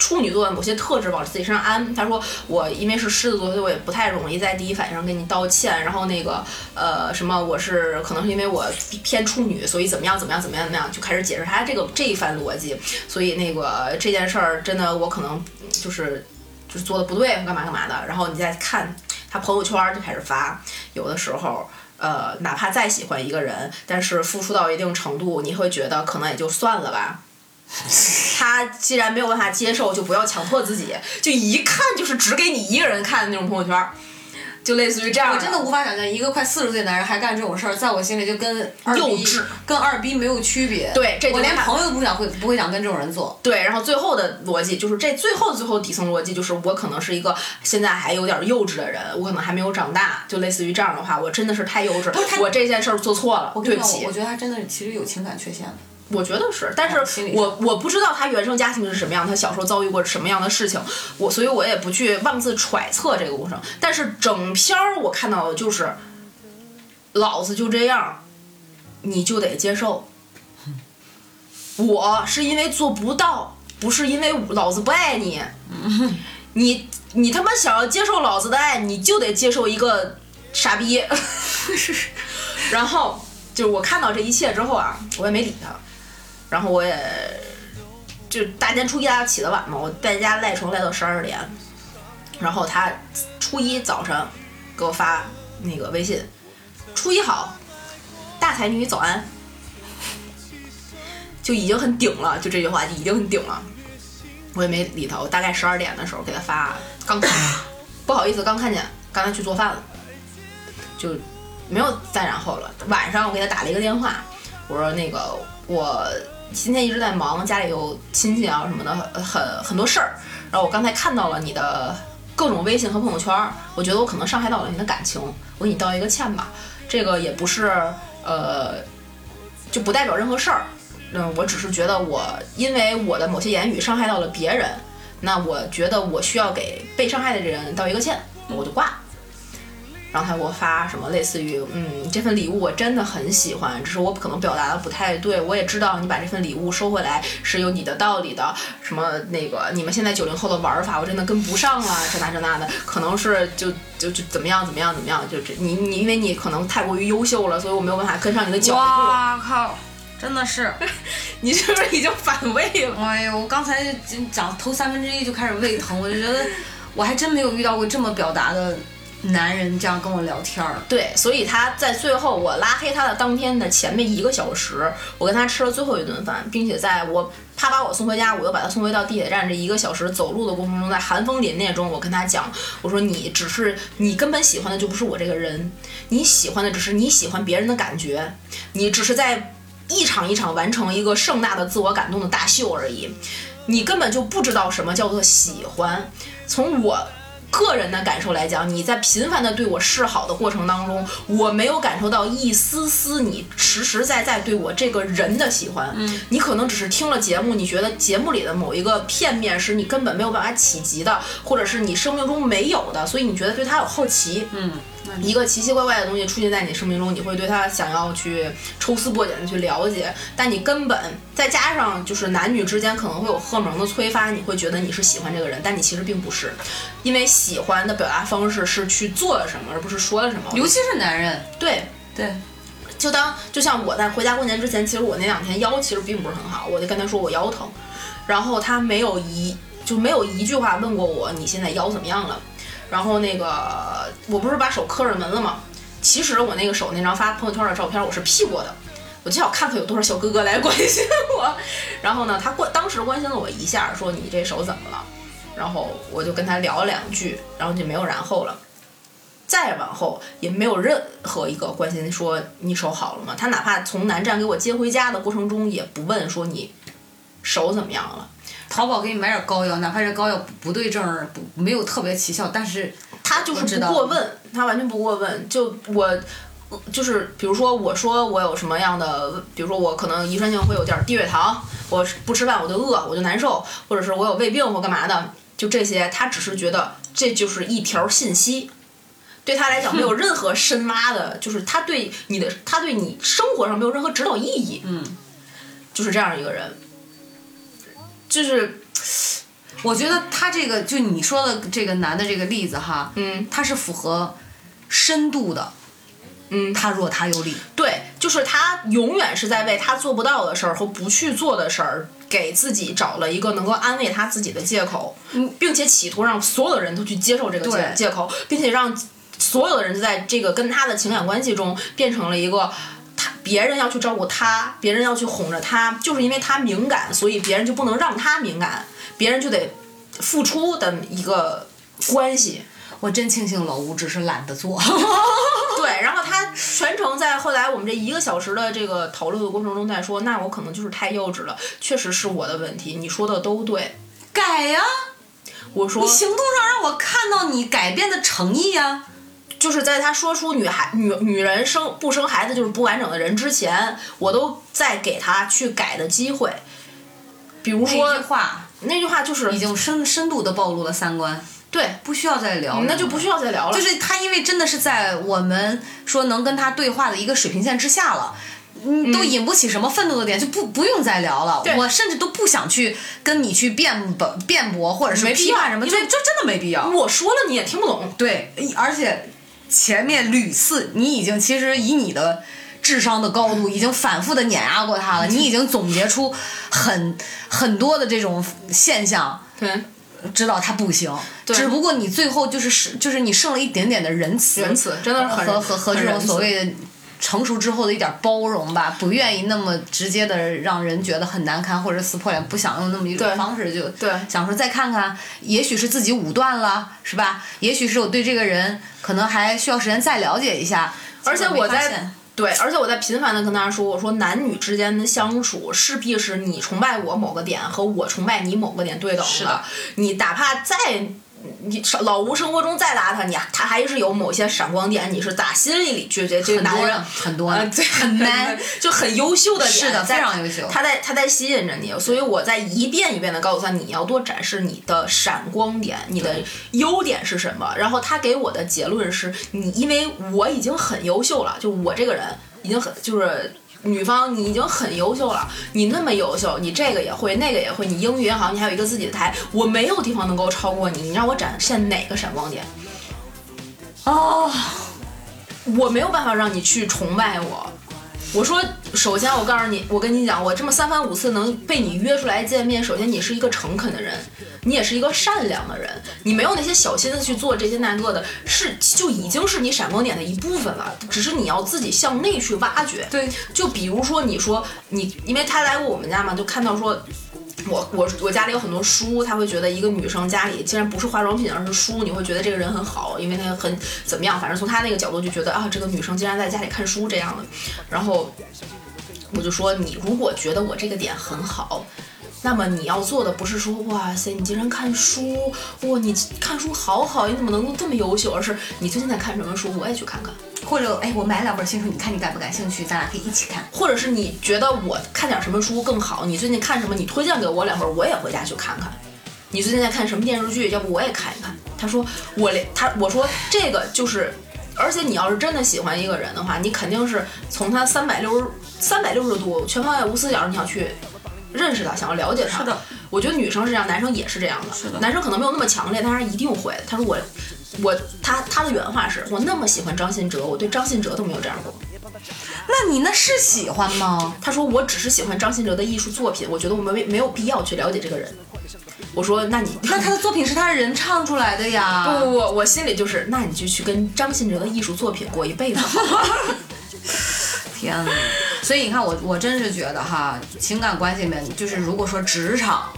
处女座的某些特质往自己身上安。他说我因为是狮子座，所以我也不太容易在第一反应上跟你道歉。然后那个呃什么，我是可能是因为我偏处女，所以怎么样怎么样怎么样怎么样，就开始解释他这个这一番逻辑。所以那个这件事儿真的我可能就是就是做的不对，干嘛干嘛的。然后你再看他朋友圈儿就开始发，有的时候。呃，哪怕再喜欢一个人，但是付出到一定程度，你会觉得可能也就算了吧。他既然没有办法接受，就不要强迫自己，就一看就是只给你一个人看的那种朋友圈儿，就类似于这样。我真的无法想象一个快四十岁的男人还干这种事儿，在我心里就跟二逼幼稚跟二逼没有区别。对这就我连朋友都不想会不会想跟这种人做。对，然后最后的逻辑就是这最后最后底层逻辑就是我可能是一个现在还有点幼稚的人，我可能还没有长大，就类似于这样的话，我真的是太幼稚我这件事儿做错了，对不起我。我觉得他真的其实有情感缺陷的。我觉得是，但是我我不知道他原生家庭是什么样，他小时候遭遇过什么样的事情，我所以我也不去妄自揣测这个过程。但是整篇儿我看到的就是，老子就这样，你就得接受。我是因为做不到，不是因为老子不爱你。你你他妈想要接受老子的爱，你就得接受一个傻逼。然后就是我看到这一切之后啊，我也没理他，然后我也就大年初一大家起得晚嘛，我在家赖床赖到十二点，然后他初一早上给我发那个微信，初一好，大才女早安，就已经很顶了，就这句话就已经很顶了，我也没理他，我大概十二点的时候给他发，刚看，不好意思，刚看见，刚才去做饭了，就没有再然后了。晚上我给他打了一个电话，我说那个我今天一直在忙，家里有亲戚啊什么的，很很多事儿。然后我刚才看到了你的各种微信和朋友圈，我觉得我可能伤害到了你的感情，我给你道一个歉吧。这个也不是呃，就不代表任何事儿。嗯，我只是觉得我因为我的某些言语伤害到了别人，那我觉得我需要给被伤害的人道一个歉，我就挂了。然后他给我发什么类似于，嗯，这份礼物我真的很喜欢，只是我可能表达的不太对。我也知道你把这份礼物收回来是有你的道理的。什么那个你们现在九零后的玩法，我真的跟不上了，这那这那的，可能是就就就怎么样怎么样怎么样，就这你你因为你可能太过于优秀了，所以我没有办法跟上你的脚步。哇靠！真的是，你是不是已经反胃了？哎呦，我刚才讲头三分之一就开始胃疼，我就觉得我还真没有遇到过这么表达的男人这样跟我聊天儿。对，所以他在最后我拉黑他的当天的前面一个小时，我跟他吃了最后一顿饭，并且在我他把我送回家，我又把他送回到地铁站这一个小时走路的过程中，在寒风凛冽中，我跟他讲，我说你只是你根本喜欢的就不是我这个人，你喜欢的只是你喜欢别人的感觉，你只是在一场一场完成一个盛大的自我感动的大秀而已，你根本就不知道什么叫做喜欢，从我。个人的感受来讲，你在频繁的对我示好的过程当中，我没有感受到一丝丝你实实在在对我这个人的喜欢。嗯，你可能只是听了节目，你觉得节目里的某一个片面是你根本没有办法企及的，或者是你生命中没有的，所以你觉得对他有好奇。嗯，一个奇奇怪怪的东西出现在你生命中，你会对它想要去抽丝剥茧的去了解，但你根本再加上就是男女之间可能会有荷尔蒙的催发，你会觉得你是喜欢这个人，但你其实并不是，因为喜欢的表达方式是去做了什么，而不是说了什么。尤其是男人，对，对，就当就像我在回家过年之前，其实我那两天腰其实并不是很好，我就跟他说我腰疼，然后他没有一就没有一句话问过我你现在腰怎么样了，然后那个我不是把手磕着门了吗？其实我那个手那张发朋友圈的照片我是 P 过的，我就想看看有多少小哥哥来关心我，然后呢，他关当时关心了我一下，说你这手怎么了？然后我就跟他聊了两句，然后就没有然后了。再往后也没有任何一个关心说你手好了吗？他哪怕从南站给我接回家的过程中，也不问说你手怎么样了。淘宝给你买点膏药，哪怕这膏药不不对症儿，不没有特别奇效，但是他就是不过问，他完全不过问。就我，就是比如说我说我有什么样的，比如说我可能遗传性会有点低血糖，我不吃饭我就饿，我就难受，或者是我有胃病或干嘛的，就这些，他只是觉得这就是一条信息。对他来讲没有任何深挖的，就是他对你的，他对你生活上没有任何指导意义。嗯，就是这样一个人，就是我觉得他这个就你说的这个男的这个例子哈，嗯他是符合深度的，嗯，他弱他有理，对，就是他永远是在为他做不到的事儿和不去做的事儿，给自己找了一个能够安慰他自己的借口，嗯，并且企图让所有的人都去接受这个借借口，并且让所有的人在这个跟他的情感关系中变成了一个。他别人要去照顾他，别人要去哄着他，就是因为他敏感，所以别人就不能让他敏感，别人就得付出的一个关系。我真庆幸老吴只是懒得做，对，然后他全程在后来我们这一个小时的这个讨论的过程中在说，那我可能就是太幼稚了，确实是我的问题，你说的都对。改呀、我说你行动上让我看到你改变的诚意呀、就是在他说出女孩女女人生不生孩子就是不完整的人之前，我都在给他去改的机会。比如说那句话那句话就是已经深深度的暴露了三观，对，不需要再聊了，那就不需要再聊了。就是他，因为真的是在我们说能跟他对话的一个水平线之下了。嗯，都引不起什么愤怒的点，就不不用再聊了。我甚至都不想去跟你去辩驳、辩驳，或者是没批判什么，因为就就真的没必要。我说了你也听不懂。对，而且前面屡次你已经其实以你的智商的高度，已经反复的碾压过他了，你已经总结出很很多的这种现象，对，知道他不行。只不过你最后就是是就是你剩了一点点的仁慈，仁慈真的是很和和和这种所谓的。成熟之后的一点包容吧，不愿意那么直接的让人觉得很难堪或者撕破脸，不想用那么一种方式就对想说再看看，也许是自己武断了，是吧？也许是我对这个人可能还需要时间再了解一下。而且我在对，而且我在频繁的跟大家说，我说男女之间的相处势必是你崇拜我某个点和我崇拜你某个点对等是的你哪怕再你老吴生活中再邋遢，你他还是有某些闪光点，你是打心里里觉得这个男人很多呢很 man 就很优秀的点，是的非常优秀他在他在吸引着你，所以我在一遍一遍的告诉他，你要多展示你的闪光点，你的优点是什么。然后他给我的结论是你，因为我已经很优秀了，就我这个人已经很就是。女方，你已经很优秀了，你那么优秀，你这个也会，那个也会，你英语也好，你还有一个自己的台，我没有地方能够超过你，你让我展现哪个闪光点？哦，我没有办法让你去崇拜我。我说，首先我告诉你，我跟你讲，我这么三番五次能被你约出来见面，首先你是一个诚恳的人，你也是一个善良的人，你没有那些小心思去做这些那个的，是就已经是你闪光点的一部分了，只是你要自己向内去挖掘。对，就比如说你说你，因为他来过我们家嘛，就看到说。我我我家里有很多书，他会觉得一个女生家里竟然不是化妆品，而是书，你会觉得这个人很好，因为他很怎么样，反正从他那个角度就觉得啊，这个女生竟然在家里看书这样的。然后我就说，你如果觉得我这个点很好，那么你要做的不是说哇塞，你竟然看书，哇，你看书好好，你怎么能够这么优秀？而是你最近在看什么书，我也去看看。或者哎，我买两本新书，你看你感不感兴趣？咱俩可以一起看。或者是你觉得我看点什么书更好，你最近看什么，你推荐给我两本，我也回家去看看。你最近在看什么电视剧？要不我也看一看。他说我连他我说这个就是，而且你要是真的喜欢一个人的话，你肯定是从他三百六十三百六十度全方位无死角，你想去认识他，想要了解他。是的，我觉得女生是这样，男生也是这样的。是的男生可能没有那么强烈，但是一定会。他说我我他他的原话是我那么喜欢张信哲，我对张信哲都没有这样过。那你那是喜欢吗？他说我只是喜欢张信哲的艺术作品，我觉得我们没没有必要去了解这个人。我说那你那他的作品是他人唱出来的呀。不不不，我心里就是，那你就去跟张信哲的艺术作品过一辈子。天呐，所以你看我，我真是觉得哈，情感关系里面，就是如果说职场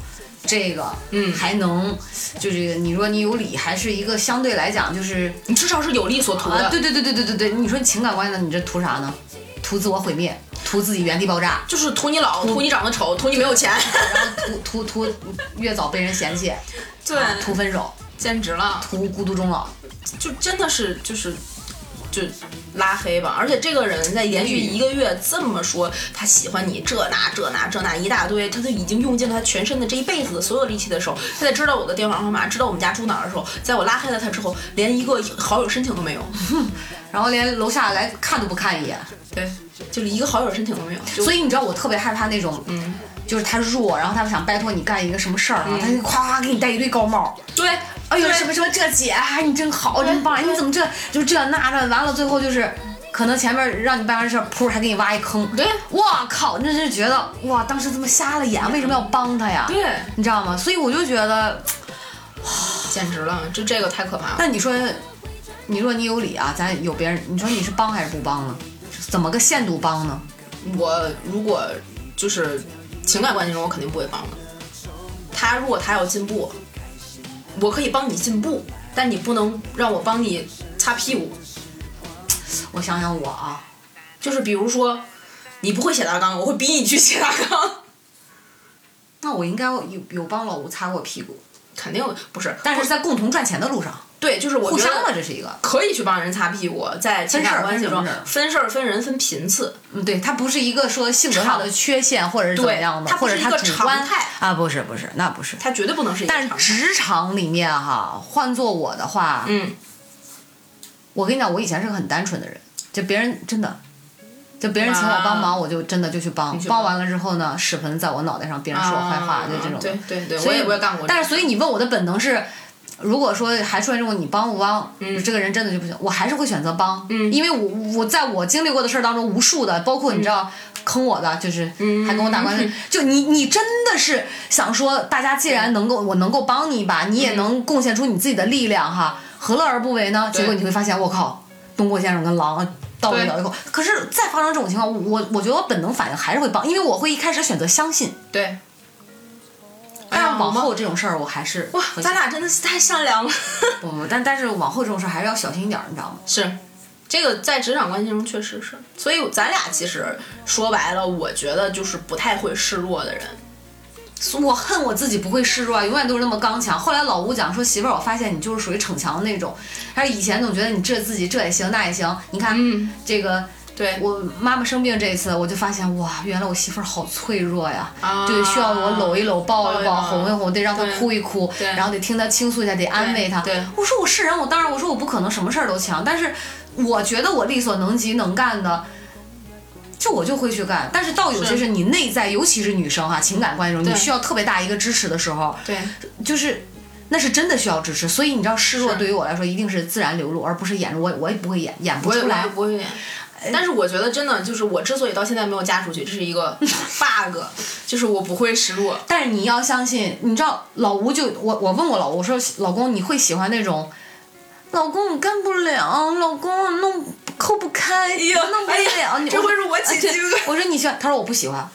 这个，嗯还能，就是你说你有理，还是一个相对来讲就是你至少是有利所图的。啊，对对对对对对对，你说情感关系呢，你这图啥呢？图自我毁灭，图自己原地爆炸，就是图你老，图你长得丑，图你没有钱。然后图 图图越早被人嫌弃，对啊图分手，兼职了，图孤独终老。就真的是就是。就拉黑吧，而且这个人在连续一个月这么说他喜欢你这那这那这那一大堆，他都已经用尽了他全身的这一辈子的所有力气的时候，他在知道我的电话号码，知道我们家住哪儿的时候，在我拉黑了他之后，连一个好友申请都没有。然后连楼下来看都不看一眼，对，就是一个好友申请都没有。所以你知道我特别害怕那种，嗯，就是他弱，然后他想拜托你干一个什么事儿啊，他就夸夸给你戴一堆高帽，对，哎呦什么什么这姐，哎你真好，真棒，你怎么这就这那的，完了最后就是。可能前面让你办完事儿，噗还给你挖一坑。对，我靠，那就觉得哇，当时怎么瞎了眼？为什么要帮他呀？对，你知道吗？所以我就觉得，哇简直了，就这个太可怕了。那你说，你说你有理啊，咱有别人，你说你是帮还是不帮呢？怎么个限度帮呢？我如果就是情感关系中，我肯定不会帮的。他如果他要进步，我可以帮你进步，但你不能让我帮你擦屁股。我想想我啊，就是比如说，你不会写大纲，我会逼你去写大纲。那我应该有有帮老吴擦过屁股，肯定不是，但是在共同赚钱的路上，对，就是我觉互相的得这是一个。可以去帮人擦屁股，在情感关系中分事儿分人、分频次。嗯，对，它不是一个说性格上的缺陷，或者是怎么样的，或者他是一个常态啊，不是不是，那不是。它绝对不能是一个但是职场里面哈，换做我的话，嗯，我跟你讲，我以前是个很单纯的人，就别人真的，就别人请我帮忙，我就真的就去帮帮帮完了之后呢，屎盆在我脑袋上，别人说我坏话，啊就这种。对对对，所以我也我也干过。但是所以你问我的本能是。如果说还出现这种你帮不帮，这个人真的就不行，我还是会选择帮，嗯。因为我我在我经历过的事儿当中，无数的，包括你知道坑我的，就是还跟我打官司，就你你真的是想说，大家既然能够我能够帮你一把，你也能贡献出你自己的力量哈，何乐而不为呢？结果你会发现，我靠，东郭先生跟狼倒了一口。可是再发生这种情况，我我觉得我本能反应还是会帮，因为我会一开始选择相信，对。但是往后这种事儿我还是哇，咱俩真的是太善良了。不不，但但是往后这种事儿还是要小心一点儿，你知道吗？是，这个在职场关系中确实是，所以咱俩其实说白了，我觉得就是不太会示弱的人。我恨我自己不会示弱，永远都是那么刚强。后来老吴讲说，媳妇儿，我发现你就是属于逞强的那种。他说以前总觉得你这自己这也行那也行，你看、嗯这个。对，我妈妈生病这一次，我就发现哇，原来我媳妇儿好脆弱呀，啊就需要我搂一搂、抱一抱、哄一哄，得让她哭一哭，然后得听她倾诉一下，得安慰她。对我说我是人，我当然我说我不可能什么事儿都强，但是我觉得我力所能及能干的。就我就会去干，但是到有些是是你内在，尤其是女生哈，情感关系中，你需要特别大一个支持的时候，对，就是那是真的需要支持。所以你知道，示弱对于我来说一定是自然流露，而不是演。我我也不会演，演不出来我也。不会演。但是我觉得真的就是我之所以到现在没有嫁出去，这是一个 bug，就是我不会示弱。但是你要相信，你知道老吴就我我问我老吴，我说老公你会喜欢那种，老公我干不了，老公弄扣不开，呀弄不哎了。呀你这会是我起鸡皮疙瘩我说你喜欢，他说我不喜欢，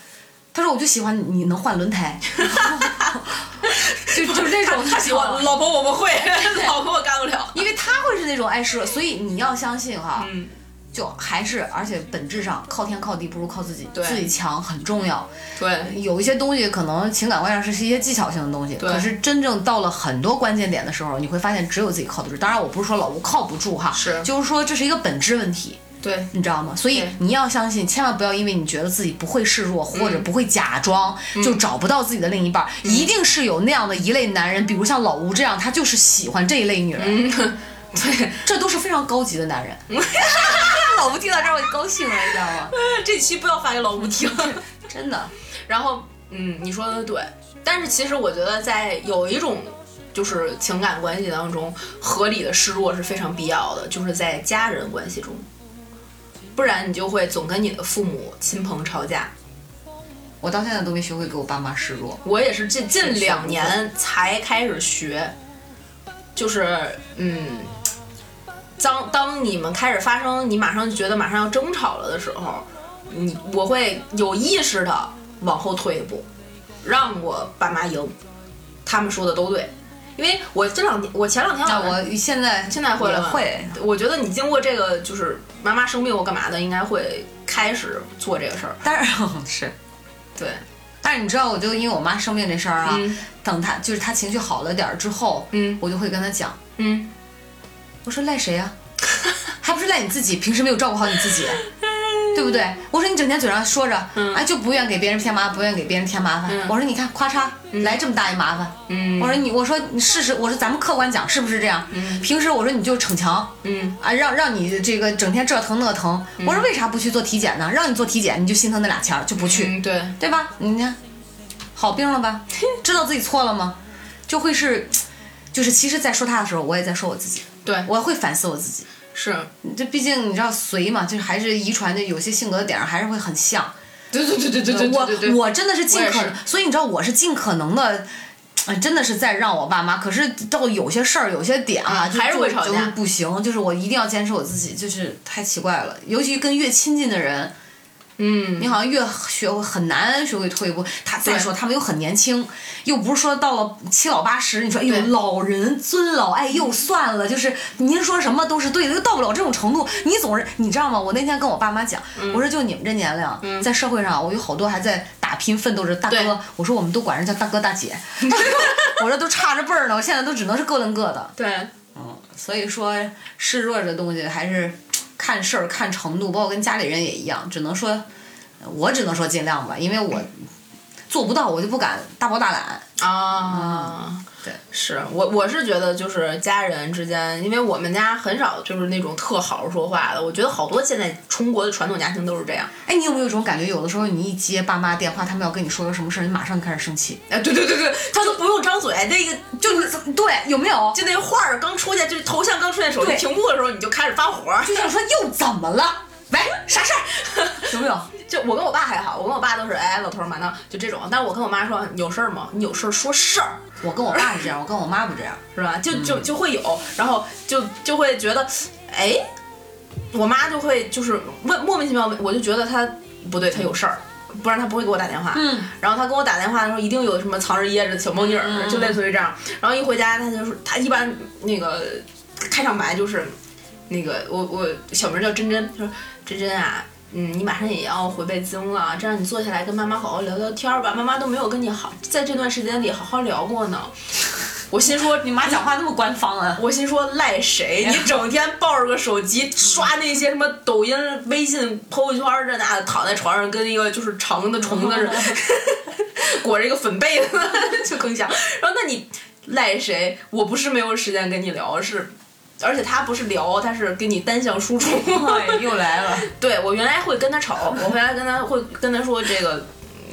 他说我就喜欢你能换轮胎，就就这种他喜欢老婆我不会，老婆我干不了。因为他会是那种爱示弱，所以你要相信哈，嗯就还是，而且本质上靠天靠地不如靠自己，对自己强很重要。对，有一些东西可能情感关上是一些技巧性的东西，可是真正到了很多关键点的时候，你会发现只有自己靠得住。当然，我不是说老吴靠不住哈，是就是说这是一个本质问题。对，你知道吗？所以你要相信，千万不要因为你觉得自己不会示弱或者不会假装，就找不到自己的另一半儿。一定是有那样的一类男人，比如像老吴这样，他就是喜欢这一类女人。对，这都是非常高级的男人。老吴听到这儿我就高兴了，你知道吗？这期不要发给老吴听。真的，然后，嗯，你说的对，但是其实我觉得在有一种就是情感关系当中，合理的示弱是非常必要的，就是在家人关系中，不然你就会总跟你的父母亲朋吵架。我到现在都没学会给我爸妈示弱。我也是近近两年才开始学，就是嗯，当当你们开始发生，你马上就觉得马上要争吵了的时候，你我会有意识的往后退一步，让我爸妈赢，他们说的都对，因为我这两天我前两天那晚上我现在现在会了。会，我觉得你经过这个就是妈妈生病或干嘛的，应该会开始做这个事儿，但是是，对，但是你知道，我就因为我妈生病这事儿啊，嗯。等她就是她情绪好了点儿之后，嗯。我就会跟她讲，嗯。我说赖谁呀、还不是赖你自己，平时没有照顾好你自己，对不对？我说你整天嘴上说着，哎，就不愿给别人添麻烦，不愿给别人添麻烦。嗯我说你看，咔嚓来这么大一麻烦。嗯我说你，我说你事实，我说咱们客观讲是不是这样？平时我说你就逞强，嗯啊，让让你这个整天这疼那疼。我说为啥不去做体检呢？让你做体检，你就心疼那俩钱儿就不去。嗯，对，对吧？你看，好病了吧？知道自己错了吗？就会是，就是其实，在说他的时候，我也在说我自己，对，我会反思我自己。是，这毕竟你知道随嘛，就是还是遗传的，有些性格的点儿还是会很像。对对对对对对我我真的是尽可所以你知道我是尽可能的。啊真的是在让我爸妈，可是到有些事儿、有些点啊，嗯还是会吵架就就是不行，就是我一定要坚持我自己，就是太奇怪了。尤其跟越亲近的人，嗯，你好像越学会很难学会退一步。他再说他们又很年轻，又不是说到了七老八十，你说哎呦老人尊老爱幼算了，就是您说什么都是对的，又到不了这种程度。你总是你知道吗？我那天跟我爸妈讲，嗯我说就你们这年龄，在社会上，我有好多还在打拼奋斗着大哥，我说我们都管人叫大哥大姐，我说都差着辈儿呢，我现在都只能是各论各的。对，嗯所以说示弱这东西还是看事儿看程度，包括跟家里人也一样，只能说，我只能说尽量吧，因为我做不到，我就不敢大包大揽。啊，对，是我我是觉得就是家人之间，因为我们家很少就是那种特好好说话的，我觉得好多现在中国的传统家庭都是这样。哎，你有没有一种感觉，有的时候你一接爸妈电话，他们要跟你说个什么事儿，你马上就开始生气，哎，对对对对，他都不用张嘴，那个就是对，有没有？就那个画儿刚出现，就是头像刚出现手机屏幕的时候，你就开始发火。就想说又怎么了？喂，啥事儿？有没有？就我跟我爸还好，我跟我爸都是哎老头儿嘛，那就这种。但是我跟我妈说有事儿吗？你有事儿说事儿。我跟我爸是这样，我跟我妈不这样。是吧？就就就会有，然后就就会觉得，哎，我妈就会就是问莫名其妙，我就觉得她不对，她有事儿，不然她不会给我打电话。嗯，然后她跟我打电话的时候，一定有什么藏着掖着的小猫腻儿，就类似于这样。然后一回家，她就说，她一般那个开场白就是，那个我我小名叫珍珍，她说珍珍啊。嗯，你马上也要回北京了，这样你坐下来跟妈妈好好聊聊天儿吧。妈妈都没有跟你好，在这段时间里好好聊过呢。我心说，你妈讲话那么官方啊？我心说赖谁？你整天抱着个手机刷那些什么抖音、微信、朋友圈儿这那的，躺在床上跟一个就是长的虫子似的，裹着一个粉被子 就更像。然后那你赖谁？我不是没有时间跟你聊，是。而且他不是聊，他是给你单向输出。哎，又来了。对我原来会跟他吵，我回来跟他会跟他说这个，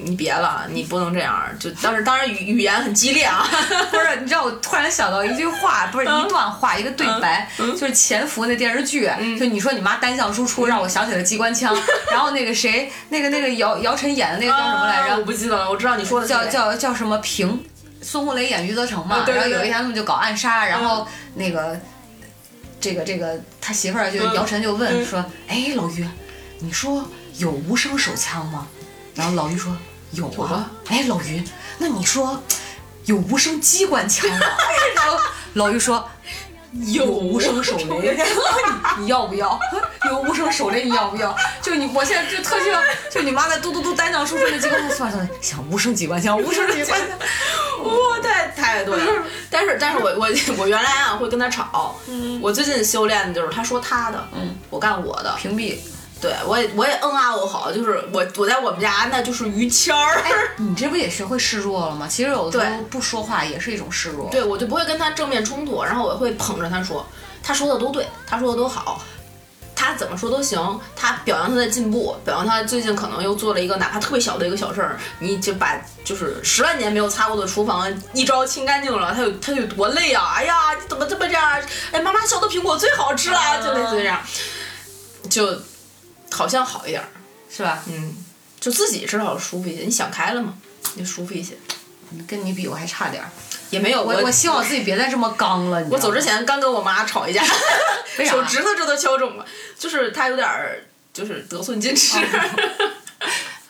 你别了，你不能这样。就当时当然语语言很激烈啊，不是，你知道我突然想到一句话，不是一段话，一个对白，就是《潜伏》那电视剧，就你说你妈单向输出，让我想起了机关枪。然后那个谁，那个那个姚姚晨演的那个叫什么来着？啊我不记得了，我知道你说的叫叫叫什么平？孙红雷演余则成嘛，然后有一天他们就搞暗杀，然后那个这个这个他媳妇儿就嗯姚晨就问说：“哎，老于，你说有无声手枪吗？”然后老于说：“有啊啊。”哎，老于，那你说有无声机关枪吗？然后老于说。有无声手雷，你要不要？有无声手雷，你要不要？就你，我现在就特希望，就你妈在嘟嘟嘟单向输出那机关枪，算了想无声机关枪，无声机关枪。哇，太太对了。但是，但是我我我原来啊会跟他吵。我最近修炼的就是他说他的，嗯，我干我的。屏蔽。对我也我也嗯啊我好，就是我我在我们家那就是于谦儿。你这不也学会示弱了吗？其实有的时候不说话也是一种示弱。对，我就不会跟他正面冲突，然后我会捧着他说，他说的都对，他说的都好，他怎么说都行，他表扬他的进步，表扬他最近可能又做了一个哪怕特别小的一个小事儿，你就把就是十万年没有擦过的厨房一招清干净了，他有他有多累啊！哎呀，你怎么这么这样？哎，妈妈削的苹果最好吃了，就类似于这样，就好像好一点儿，是吧？嗯，就自己至少舒服一些，你想开了嘛，你舒服一些，跟你比我还差点儿。也没有我我希望自己别再这么刚了。我走之前刚跟我妈吵一架，手指头这都敲肿了，就是她有点儿就是得寸进尺。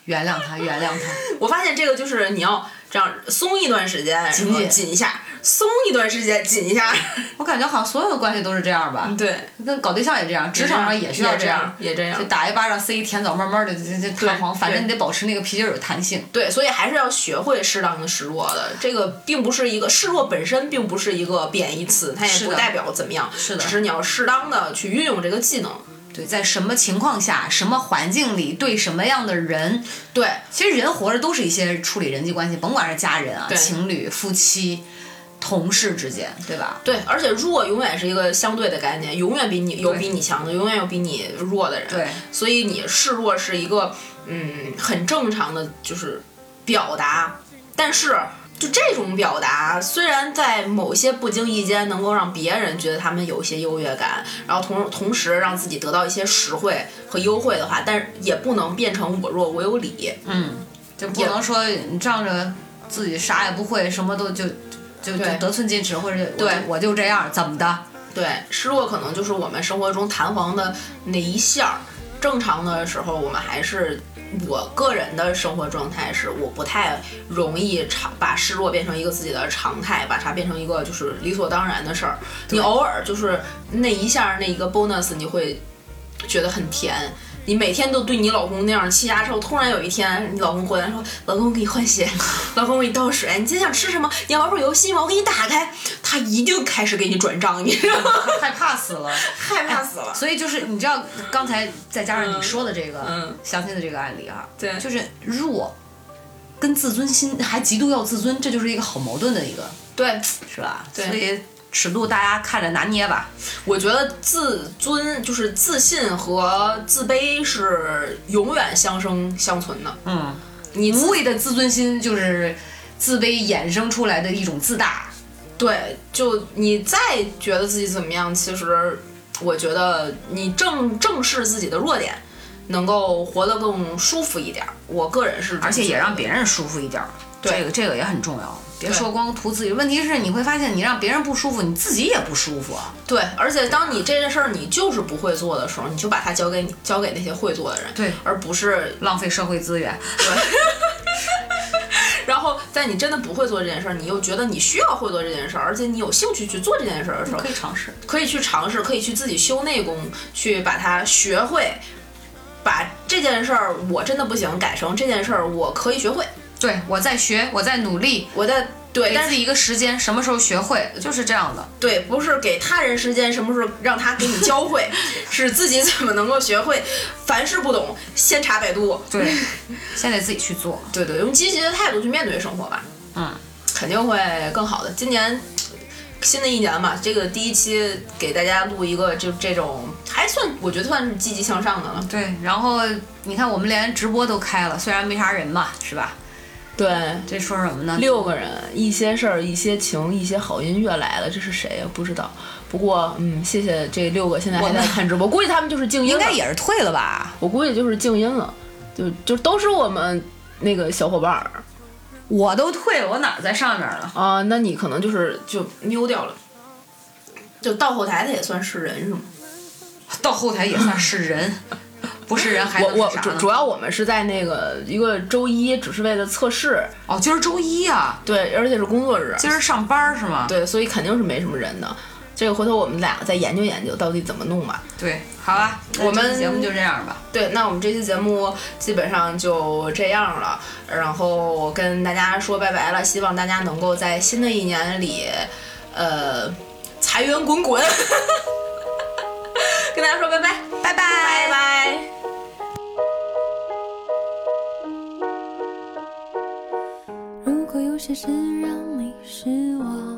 原谅她，原谅她。我发现这个就是你要这样松一段时间，紧然后紧紧一下，松一段时间紧一下。我感觉好像所有的关系都是这样吧。对，跟搞对象也这样，职场上也需要这样样，也这样就打一巴掌塞一甜枣，慢慢的这这弹簧，反正你得保持那个皮筋儿有弹性。对，所以还是要学会适当的示弱的。这个并不是一个示弱本身并不是一个贬义词，它也不代表怎么样，是的只是你要适当的去运用这个技能。对，在什么情况下、什么环境里，对什么样的人，对，其实人活着都是一些处理人际关系，甭管是家人啊、情侣、夫妻、同事之间，对吧？对，而且弱永远是一个相对的概念，永远比你有比你强的，永远有比你弱的人。对，所以你示弱是一个嗯很正常的，就是表达。但是就这种表达，虽然在某些不经意间能够让别人觉得他们有一些优越感，然后同同时让自己得到一些实惠和优惠的话，但是也不能变成我弱我有理。嗯，就不能说你仗着自己啥也不会，什么都就就就得寸进尺，或者对我就这样，怎么的？对，失落可能就是我们生活中弹簧的那一下儿。正常的时候，我们还是我个人的生活状态是，我不太容易常把失落变成一个自己的常态，把它变成一个就是理所当然的事儿。你偶尔就是那一下那一个 bonus，你会觉得很甜。你每天都对你老公那样欺压之后，突然有一天你老公回来说：“老公，我给你换鞋，老公，我给你倒水，你今天想吃什么？你要玩会儿游戏吗？我给你打开。”他一定开始给你转账，你知道吗？害怕死了。害怕死了。所以就是你知道，刚才再加上你说的这个嗯相亲的这个案例啊，对就是弱跟自尊心还极度要自尊，这就是一个好矛盾的一个，对，是吧？对所以尺度大家看着拿捏吧。我觉得自尊就是自信和自卑是永远相生相存的。嗯，你无谓的自尊心就是自卑衍生出来的一种自大。对，就你再觉得自己怎么样，其实我觉得你正正视自己的弱点，能够活得更舒服一点儿。我个人是而且也让别人舒服一点这个这个也很重要。别说光图自己，问题是你会发现，你让别人不舒服，你自己也不舒服啊。对，而且当你这件事儿你就是不会做的时候，你就把它交给你交给那些会做的人，对而不是浪费社会资源。对 然后在你真的不会做这件事儿，你又觉得你需要会做这件事儿，而且你有兴趣去做这件事儿的时候可，以尝试。可以去尝试，可以去自己修内功，去把它学会，把这件事儿我真的不行改成这件事儿我可以学会，对我在学，我在努力，我在对，但是给自己一个时间，什么时候学会，就是这样的。对，不是给他人时间，什么时候让他给你教会，是自己怎么能够学会。凡事不懂，先查百度。对，先得自己去做。对对，用积极的态度去面对生活吧，嗯，肯定会更好的。今年新的一年嘛，这个第一期给大家录一个就这种还算，我觉得算是积极向上的了。对，然后你看，我们连直播都开了，虽然没啥人吧，是吧？对，这说什么呢？六个人，一些事儿，一些情，一些好音乐来了，这是谁呀？不知道。不过，嗯，谢谢这六个现在还在看直播，估计他们就是静音了。应该也是退了吧？我估计就是静音了，就就都是我们那个小伙伴儿我都退了，我哪儿在上面了？啊。那你可能就是就溜掉了，就到后台的也算是人是吗？到后台也算是人，不是人还我我能是啥呢主主要我们是在那个一个周一，只是为了测试，哦，今儿周一啊，对，而且是工作日，今儿上班是吗？对，所以肯定是没什么人的。这个回头我们俩再研究研究到底怎么弄吧。对，好啊，我们节目就这样吧。对，那我们这期节目基本上就这样了，然后跟大家说拜拜了，希望大家能够在新的一年里，呃，财源滚滚，跟大家说拜拜，拜拜，拜拜。如果有些事让你失望，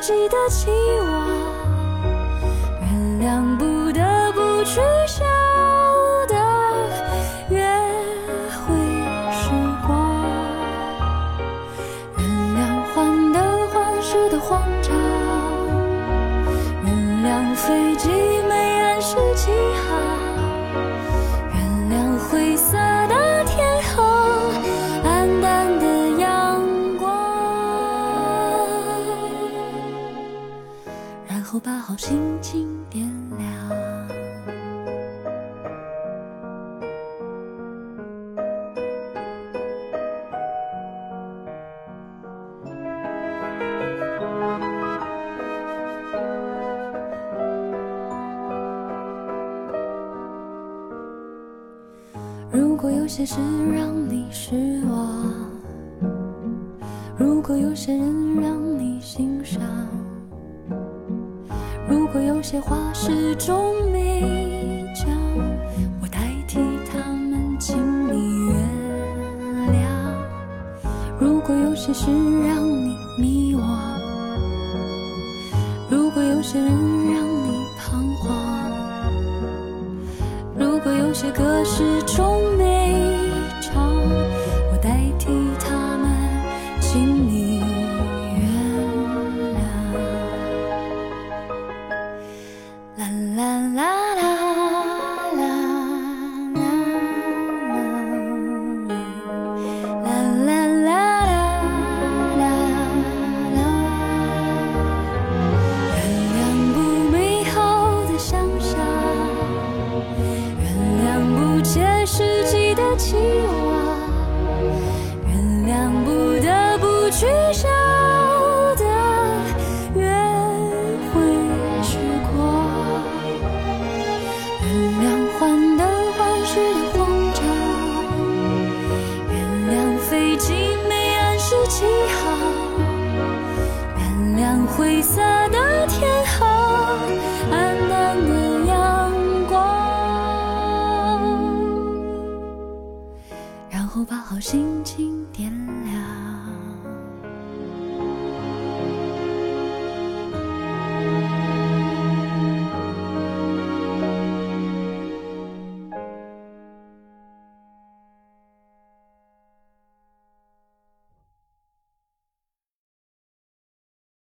记得起我好心情点亮。如果有些事